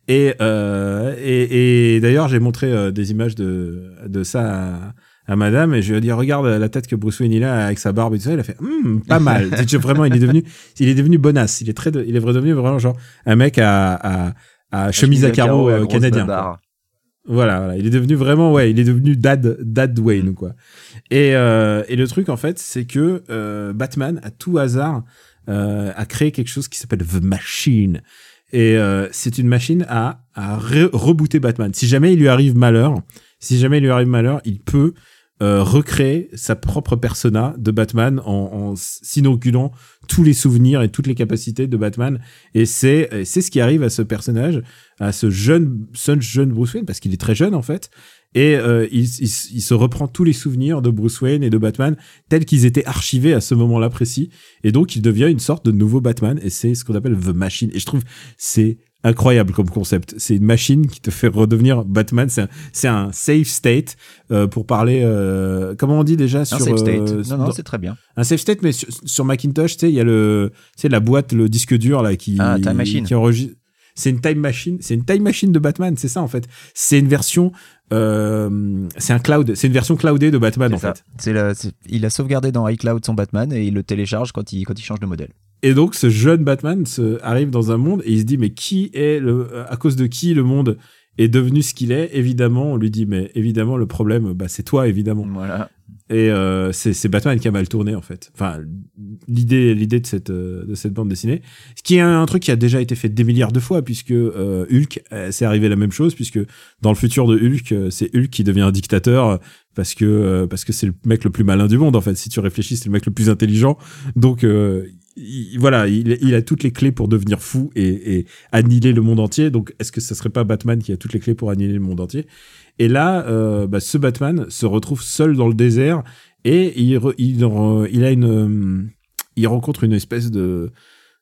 Et, euh, et, et d'ailleurs, j'ai montré des images de, de ça à, Madame et je lui ai dit regarde la tête que Bruce Wayne il a avec sa barbe et tout ça. Il a fait Hum, pas mal. Vraiment, il est devenu, il est devenu bonasse. Il est très, de- il est devenu vraiment genre un mec à, à, à chemise à carreaux euh, canadien. Voilà, voilà, il est devenu vraiment, ouais, il est devenu Dad, Dad Wayne, quoi. Et, euh, et le truc, en fait, c'est que euh, Batman, à tout hasard, a créé quelque chose qui s'appelle The Machine. Et c'est une machine à, à re- rebooter Batman. Si jamais il lui arrive malheur, si jamais il lui arrive malheur, il peut euh, recréer sa propre persona de Batman en, s'inoculant tous les souvenirs et toutes les capacités de Batman. Et c'est c'est ce qui arrive à ce personnage, à ce jeune, jeune Bruce Wayne, parce qu'il est très jeune en fait. Et euh, il, il, il se reprend tous les souvenirs de Bruce Wayne et de Batman tels qu'ils étaient archivés à ce moment-là précis. Et donc il devient une sorte de nouveau Batman. Et c'est ce qu'on appelle The Machine. Et je trouve c'est incroyable comme concept. C'est une machine qui te fait redevenir Batman. C'est un, c'est un safe state euh, pour parler. Euh, comment on dit déjà Un sur safe state. euh, non non, c'est très bien. un safe state, mais sur, sur Macintosh, tu sais, il y a le, sais, la boîte, le disque dur là qui, Ah, Time Machine. qui enregistre. C'est une time machine, c'est une time machine de Batman, c'est ça en fait. C'est une version, c'est un cloud, c'est une version cloudée de Batman C'est en ça. fait. C'est c'est- il a sauvegardé dans iCloud son Batman et il le télécharge quand il quand il change de modèle. Et donc ce jeune Batman se, arrive dans un monde et il se dit mais qui est le, à cause de qui le monde est devenu ce qu'il est? Évidemment, on lui dit mais évidemment le problème, bah c'est toi évidemment. Voilà. et euh, c'est c'est Batman qui a mal tourné en fait. Enfin, l'idée l'idée de cette euh, de cette bande dessinée, ce qui est un, truc qui a déjà été fait des milliards de fois puisque euh, Hulk, euh, c'est arrivé la même chose puisque dans le futur de Hulk, euh, c'est Hulk qui devient un dictateur parce que euh, parce que c'est le mec le plus malin du monde en fait. Si tu réfléchis, c'est le mec le plus intelligent. Donc euh, il- voilà, il, il a toutes les clés pour devenir fou et, et annihiler le monde entier. Donc, est-ce que ça serait pas Batman qui a toutes les clés pour annihiler le monde entier? Et là, euh, bah, ce Batman se retrouve seul dans le désert et il, re- il, re- il a une, euh, il rencontre une espèce de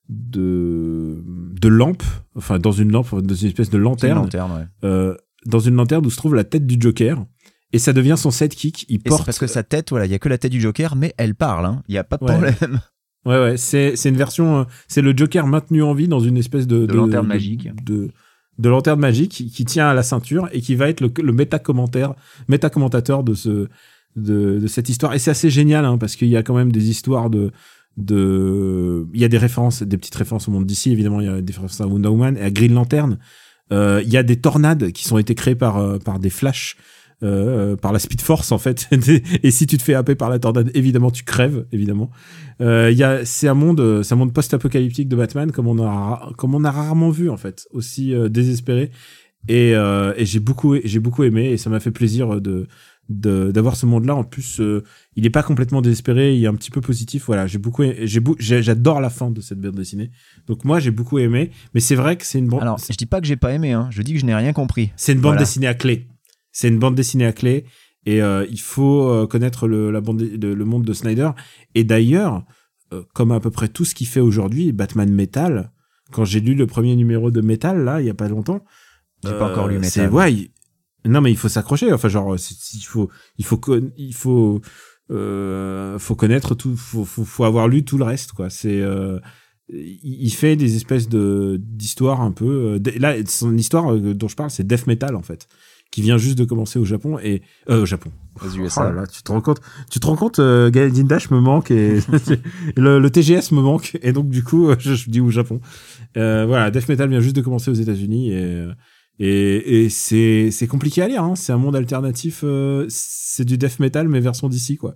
de de lampe, enfin dans une lampe, dans une espèce de C'est une lanterne, lanterne, ouais. euh, dans une lanterne où se trouve la tête du Joker. Et ça devient son sidekick. Il Et c'est porte. parce que sa tête, voilà, il y a que la tête du Joker, mais elle parle, hein. Il y a pas de Ouais. problème. Ouais, ouais, c'est, c'est une version, euh, c'est le Joker maintenu en vie dans une espèce de, De lanterne magique. De, de lanterne magique qui, qui tient à la ceinture et qui va être le, le méta-commentaire, méta-commentateur de ce, de, de cette histoire. Et c'est assez génial, hein, parce qu'il y a quand même des histoires de, de, il y a des références, des petites références au monde d'ici, évidemment, il y a des références à Wonder Woman et à Green Lantern. Euh, il y a des tornades qui sont été créées par, euh, par des flashs, euh, par la Speed Force en fait. et si tu te fais happer par la tornade, évidemment tu crèves, évidemment. Euh, il y a, c'est un monde, euh, c'est un monde post-apocalyptique de Batman comme on a, comme on a rarement vu en fait, aussi euh, désespéré. Et, euh, et j'ai beaucoup, j'ai beaucoup aimé et ça m'a fait plaisir de de- d'avoir ce monde-là. En plus, euh, il est pas complètement désespéré, il est un petit peu positif. Voilà, j'ai beaucoup, j'ai j'ai- j'adore la fin de cette bande dessinée. Donc moi, j'ai beaucoup aimé, mais c'est vrai que c'est une bande, Alors, je dis pas que j'ai pas aimé, hein. Je dis que je n'ai rien compris. c'est une bande Voilà. dessinée à clé. C'est une bande dessinée à clé. Et euh, il faut euh, connaître le, la bande, le, le monde de Snyder. Et d'ailleurs, euh, comme à peu près tout ce qu'il fait aujourd'hui, Batman Metal, quand j'ai lu le premier numéro de Metal, là, il y a pas longtemps. J'ai pas encore lu Metal. c'est- Ouais, il- non, mais il faut s'accrocher. Enfin, genre, c'est- il faut, il faut, il faut, euh, faut connaître tout, faut, faut, faut avoir lu tout le reste, quoi. C'est, euh, il fait des espèces de d'histoires un peu. euh, là, son histoire euh, dont je parle, c'est Death Metal en fait, qui vient juste de commencer au Japon et euh, au Japon. Aux Oh USA. là là, tu te rends compte, tu te rends compte, euh, Dash me manque et le, le TGS me manque et donc du coup, je, je dis au Japon. Euh, voilà, Death Metal vient juste de commencer aux États-Unis et euh, et, et c'est c'est compliqué à lire. Hein. C'est un monde alternatif. euh, c'est du Death Metal mais version d'ici quoi.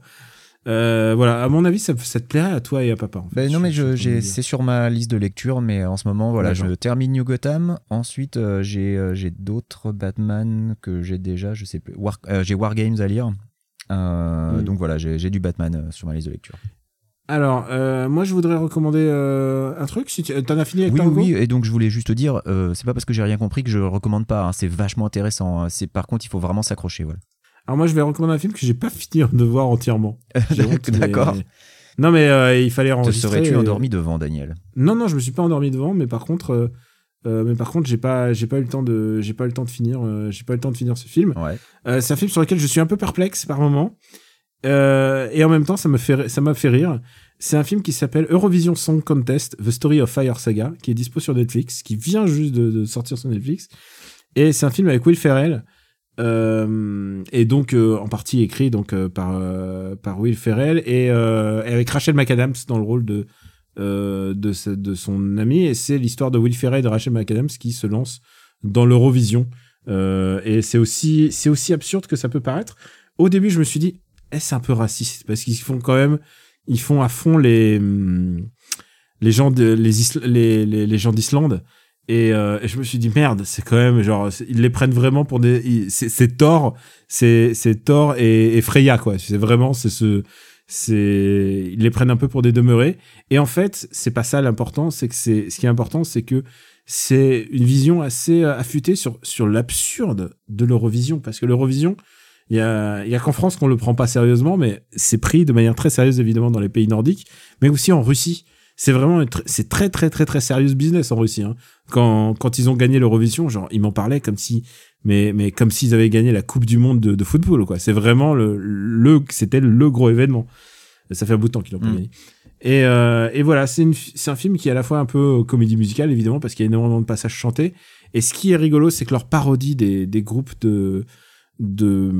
Euh, voilà, à mon avis, ça, ça te plairait à toi et à papa. En fait, Ben non, mais c'est sur ma liste de lecture, mais en ce moment, voilà, je termine New Gotham. Ensuite, euh, j'ai, euh, j'ai d'autres Batman que j'ai déjà, je sais plus. War, j'ai Wargames à lire. Mm. Donc voilà, j'ai, du Batman sur ma liste de lecture. Alors, euh, moi, je voudrais recommander euh, un truc. Si tu en as fini avec Oui, Tango oui, et donc je voulais juste te dire, euh, c'est pas parce que j'ai rien compris que je recommande pas. hein. C'est vachement intéressant. hein. C'est par contre, il faut vraiment s'accrocher. Voilà. Alors moi, je vais recommander un film que j'ai pas fini de voir entièrement. Mais- D'accord. Non, mais euh, il fallait Te enregistrer. serais-tu et- endormi devant Daniel? Non, non, je me suis pas endormi devant, mais par contre, euh, euh, mais par contre, j'ai pas, j'ai pas eu le temps de, j'ai pas eu le temps de finir, euh, j'ai pas eu le temps de finir ce film. Ouais. Euh, c'est un film sur lequel je suis un peu perplexe par moment, euh, et en même temps, ça me fait, ça m'a fait rire. C'est un film qui s'appelle Eurovision Song Contest: The Story of Fire Saga, qui est dispo sur Netflix, qui vient juste de, de sortir sur Netflix, et c'est un film avec Will Ferrell. Euh, et donc euh, en partie écrit donc euh, par par Will Ferrell et, avec Rachel McAdams dans le rôle de de, son ami. Et c'est l'histoire de Will Ferrell et de Rachel McAdams qui se lancent dans l'Eurovision. Et c'est aussi c'est aussi absurde que ça peut paraître. Au début je me suis dit est-ce un peu raciste? Parce qu'ils font quand même ils font à fond les hum, les gens de les, les gens d'Islande et, euh, je me suis dit merde c'est quand même genre ils les prennent vraiment pour des c'est Thor c'est c'est Thor et, et Freya quoi. C'est vraiment c'est ce c'est ils les prennent un peu pour des demeurés. Et en fait c'est pas ça l'important c'est que c'est ce qui est important c'est que c'est une vision assez euh, affûtée sur sur l'absurde de l'Eurovision. Parce que l'Eurovision il y a y a qu'en France qu'on le prend pas sérieusement mais c'est pris de manière très sérieuse évidemment dans les pays nordiques mais aussi en Russie c'est vraiment c'est très très très très sérieux business en Russie hein. quand quand ils ont gagné l'Eurovision genre ils m'en parlaient comme si mais mais comme s'ils avaient gagné la Coupe du monde de, de football quoi c'est vraiment le le c'était le gros événement ça fait un bout de temps qu'ils l'ont pas Mm. gagné et, euh, et voilà, c'est une fi- c'est un film qui est à la fois un peu euh, comédie musicale, évidemment, parce qu'il y a énormément de passages chantés. Et ce qui est rigolo, c'est que leur parodie des, des groupes de, de,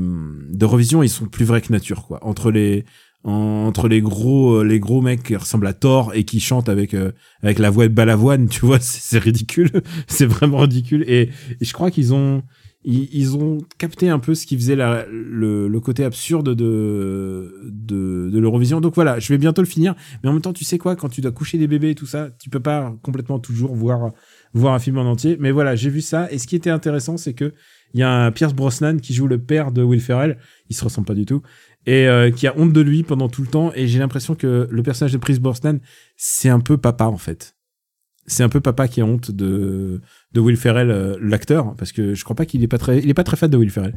de revision, ils sont plus vrais que nature, quoi. Entre les, entre les gros, euh, les gros mecs qui ressemblent à Thor et qui chantent avec, euh, avec la voix de Balavoine, tu vois, c'est ridicule. c'est vraiment ridicule. Et, je crois qu'ils ont, ils, ont capté un peu ce qui faisait le, le côté absurde de, de, de l'Eurovision. Donc voilà, je vais bientôt le finir. Mais en même temps, tu sais quoi, quand tu dois coucher des bébés et tout ça, tu peux pas complètement toujours voir, voir un film en entier. Mais voilà, j'ai vu ça. Et ce qui était intéressant, c'est que il y a un Pierce Brosnan qui joue le père de Will Ferrell. Il se ressemble pas du tout. Et euh, qui a honte de lui pendant tout le temps. Et j'ai l'impression que le personnage de Pierce Brosnan, c'est un peu papa, en fait. C'est un peu papa qui a honte de, de Will Ferrell, euh, l'acteur. Parce que je crois pas qu'il est pas très, il est pas très fan de Will Ferrell.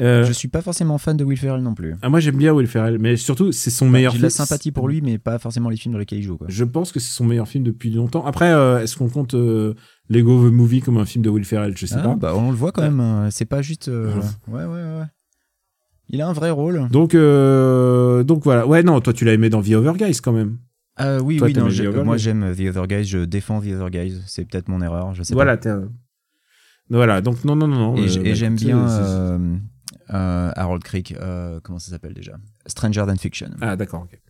Euh, Je suis pas forcément fan de Will Ferrell non plus. ah, moi, j'aime bien Will Ferrell. Mais surtout, c'est son meilleur J'ai de la sympathie pour lui, mais pas forcément les films dans lesquels il joue. Quoi. Je pense que c'est son meilleur film depuis longtemps. Après, euh, est-ce qu'on compte euh, Lego The Movie comme un film de Will Ferrell? Je sais Ah, pas. bah, on le voit quand même. hein. C'est pas juste. Ouais, ouais, ouais. Il a un vrai rôle. Donc, euh, donc voilà. Ouais, non, toi, tu l'as aimé dans The Over Guys quand même. Euh, oui, Toi, oui, non, je- Other moi j'aime The Other Guys, je défends The Other Guys, c'est peut-être mon erreur, je sais Voilà, t'es un- Voilà, donc non, non, non. non. pas. Et, euh, bah, j'aime bien euh, Harold Creek, comment ça s'appelle déjà? Stranger Than Fiction. Ah, d'accord, ok.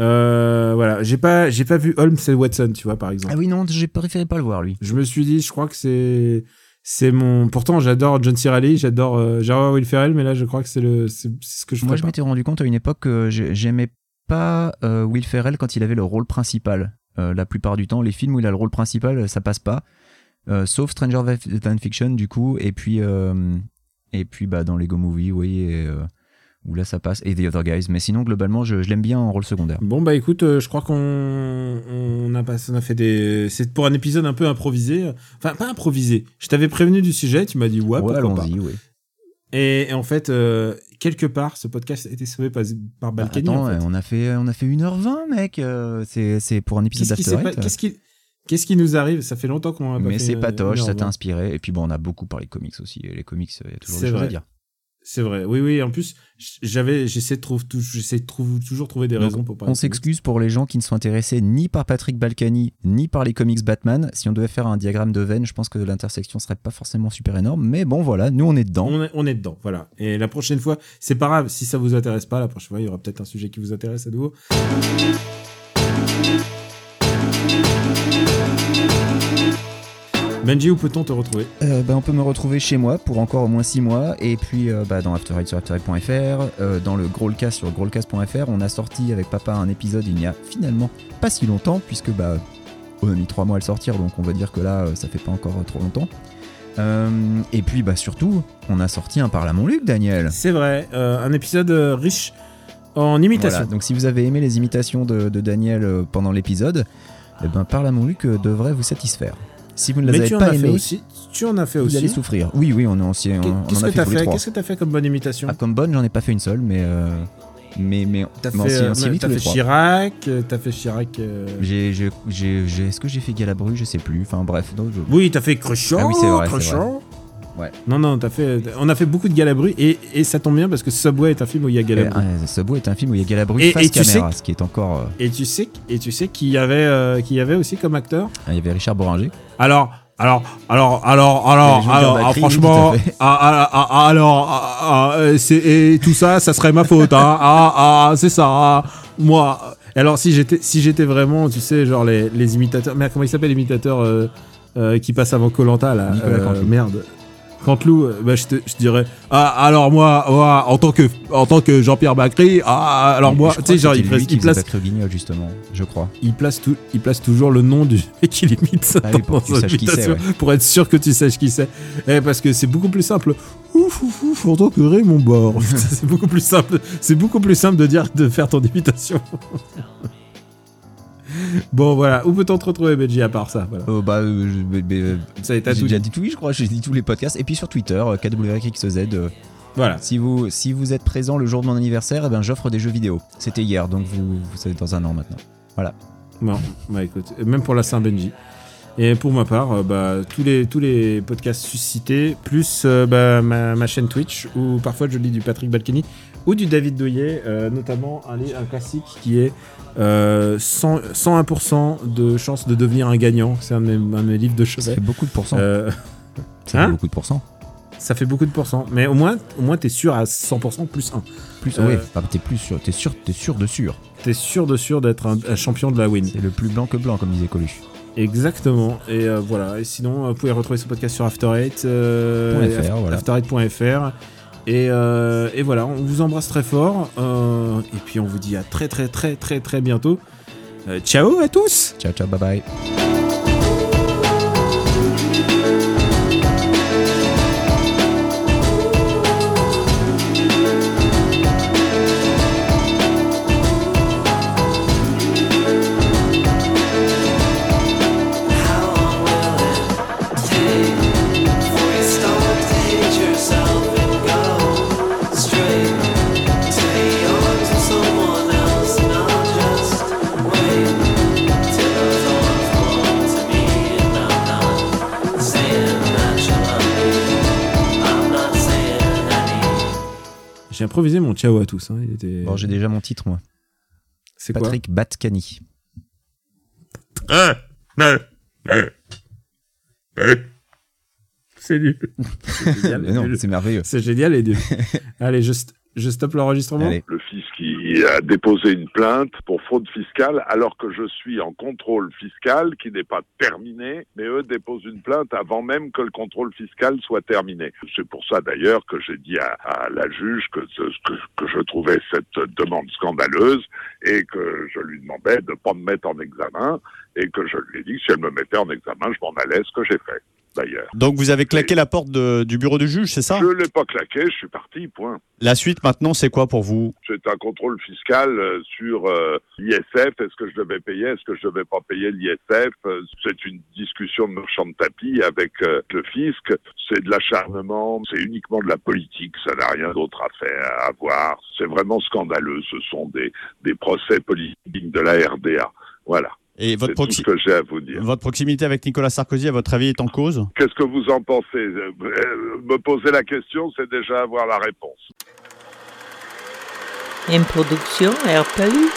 Euh, voilà, j'ai pas, j'ai pas vu Holmes et Watson, tu vois, par exemple. Ah oui, non, j'ai préféré pas le voir lui. Je me suis dit, je crois que c'est, c'est mon. Pourtant, j'adore John C. Reilly, j'adore, euh, j'adore Will Ferrell, mais là, je crois que c'est le, c'est ce que je Moi je m'étais rendu compte à une époque que j'ai- j'aimais pas euh, Will Ferrell quand il avait le rôle principal. Euh, la plupart du temps, les films où il a le rôle principal, ça passe pas. Euh, sauf Stranger Than Fiction du coup, et puis, euh, et puis bah, dans Lego Movie, oui, et, euh, où là ça passe, et The Other Guys. Mais sinon, globalement, je, je l'aime bien en rôle secondaire. Bon bah écoute, euh, je crois qu'on on a pas, on a fait des, c'est pour un épisode un peu improvisé, enfin pas improvisé. Je t'avais prévenu du sujet, tu m'as dit ouais, ouais, pourquoi pas. allons-y, oui. Et, et en fait, euh, quelque part, ce podcast a été sauvé par, par Bah, Balkany. attends, en fait. on a fait on a fait 1h20 mec, euh, c'est pour un épisode d'After qu'est-ce qui, qu'est-ce qui nous arrive? Ça fait longtemps qu'on a pas Mais c'est patoche, ça t'a inspiré. Et puis bon, on a beaucoup parlé de comics aussi. Les comics, il y a toujours des choses vrai. à dire. C'est vrai. Oui, oui. En plus, j'avais, j'essaie de trouver, j'essaie de trouver, toujours trouver des Donc, raisons pour parler. On s'excuse pour les gens qui ne sont intéressés ni par Patrick Balkany, ni par les comics Batman. Si on devait faire un diagramme de veine, je pense que l'intersection serait pas forcément super énorme. Mais bon, voilà, nous on est dedans. On est, on est dedans, voilà. Et la prochaine fois, c'est pas grave, si ça vous intéresse pas, la prochaine fois, il y aura peut-être un sujet qui vous intéresse à nouveau. Benji, où peut-on te retrouver? Euh, bah, on peut me retrouver chez moi pour encore au moins 6 mois. Et puis euh, bah, dans After Eight sur afterite.fr, euh, dans le Growlcast sur growlcast.fr, on a sorti avec papa un épisode il n'y a finalement pas si longtemps, puisque bah, on a mis 3 mois à le sortir, donc on va dire que là, euh, ça fait pas encore trop longtemps. Et puis bah surtout, on a sorti un Parle à mon Luc, Daniel. C'est vrai, un épisode riche en imitation. Voilà, donc si vous avez aimé les imitations de, de Daniel pendant l'épisode, eh ben Parle à mon Luc devrait vous satisfaire. Si vous ne les Mais avez tu en pas as fait aimés, aussi. Tu en as fait vous aussi. allez souffrir. Oui, oui, on, est aussi, on, en a fait les fait? trois. Qu'est-ce que t'as fait comme bonne imitation? Ah, comme bonne, j'en ai pas fait une seule, mais euh, mais mais, T'as fait, euh, fait. Chirac, euh, t'as fait Chirac. euh, J'ai, j'ai, j'ai, j'ai- est-ce que j'ai fait Galabru? Je sais plus. Enfin bref, non, je- Oui, t'as fait Cruchot. Ah oui, c'est vrai. Ouais. Non, non, fait. On a fait beaucoup de Galabru et, et ça tombe bien parce que Subway est un film où il y a Galabru. Euh, Subway est un film où il y a Galabru Et- face et tu caméra, ce qui est encore. euh, Et tu sais, et tu sais qu'il y avait, euh, qu'il y avait aussi comme acteur. il y avait Richard Boringer. Alors, alors, alors, alors, alors, alors, ah, franchement, ah, ah, ah, ah, alors, ah, ah, euh, et tout ça, ça serait ma faute, hein. Ah, ah, c'est ça. ah, moi, alors si j'étais, si j'étais vraiment, tu sais, genre les, les imitateurs, mais comment il s'appelle l'imitateur euh, euh, qui passe avant Colanta là, Nicolas euh, merde. Canteloup, euh, bah, je, te- je dirais ah alors moi, moi, en tant que en tant que Jean-Pierre Bacry ah alors Et moi tu sais genre que il place, il place au Guignol, justement, je crois. il place tout, il place toujours le nom du mec qu'il imite Ah oui, pour que tu imitation, pour être sûr que tu saches qui c'est. Eh, parce que c'est beaucoup plus simple. Ouf ouf ouf, en tant que Raymond Bord. c'est beaucoup plus simple. C'est beaucoup plus simple de dire de faire ton imitation. bon voilà, où peut-on te retrouver Benji à part ça voilà. Euh, bah, euh, euh, j'ai déjà dit. tout, oui, je crois. J'ai dit tous les podcasts. Et puis sur Twitter, euh, KWXZ. euh, Voilà. Si vous, si vous êtes présent le jour de mon anniversaire, eh ben, j'offre des jeux vidéo. C'était hier, donc vous, vous êtes dans un an maintenant. Bon, bah écoute, même pour la Saint-Benji. Et pour ma part, euh, bah, tous, les, tous les podcasts suscités, plus euh, bah, ma, ma chaîne Twitch, où parfois je lis du Patrick Balkany ou du David Douillet, euh, notamment un, classique qui est euh, 100 101% de chance de devenir un gagnant. C'est un, de mes- un de mes livres de Ça chevet. fait beaucoup de pourcents. Euh, ça hein fait beaucoup de pourcents. ça fait beaucoup de pourcents. Mais au moins, au moins t'es sûr à 100% plus 1. Plus, Euh, ouais, enfin, t'es plus sûr, t'es sûr, t'es sûr de sûr. T'es sûr de sûr d'être un, un champion de la win. C'est le plus blanc que blanc, comme disait Coluche. Exactement. Et euh, voilà. Et sinon, vous pouvez retrouver ce podcast sur After Eight, euh, voilà. after8.fr. Et, euh, et voilà, on vous embrasse très fort. euh, et puis on vous dit à très très très très très bientôt. Euh, ciao à tous Ciao, ciao, bye bye. Improvisé mon ciao à tous. hein, Il était... Bon, j'ai déjà mon titre, moi. C'est quoi Patrick Batcani. Hein Hein Hein C'est nul. C'est merveilleux. C'est génial et nul. Allez, je, st- je stoppe l'enregistrement. Le fisc qui a déposé une plainte pour fraude fiscale alors que je suis en contrôle fiscal qui n'est pas terminé, mais eux déposent une plainte avant même que le contrôle fiscal soit terminé. C'est pour ça d'ailleurs que j'ai dit à, la juge que, que, que je trouvais cette demande scandaleuse et que je lui demandais de ne pas me mettre en examen et que je lui ai dit que si elle me mettait en examen, je m'en allais, ce que j'ai fait d'ailleurs. Donc vous avez claqué la porte de- du bureau du juge, c'est ça? Je ne l'ai pas claqué, je suis parti, point. La suite maintenant, c'est quoi pour vous? C'est un contrôle fiscal euh, sur euh, l'ISF. Est-ce que je devais payer? Est-ce que je devais pas payer l'ISF? Euh, C'est une discussion de marchand de tapis avec euh, le fisc. C'est de l'acharnement. C'est uniquement de la politique. Ça n'a rien d'autre à faire, à voir. C'est vraiment scandaleux. Ce sont des, des procès politiques de la RDA. Voilà. Et votre, C'est tout proxi- ce que j'ai à vous dire. votre proximité avec Nicolas Sarkozy, à votre avis, est en cause? Qu'est-ce que vous en pensez? Euh, Me poser la question, c'est déjà avoir la réponse. Une production RPU.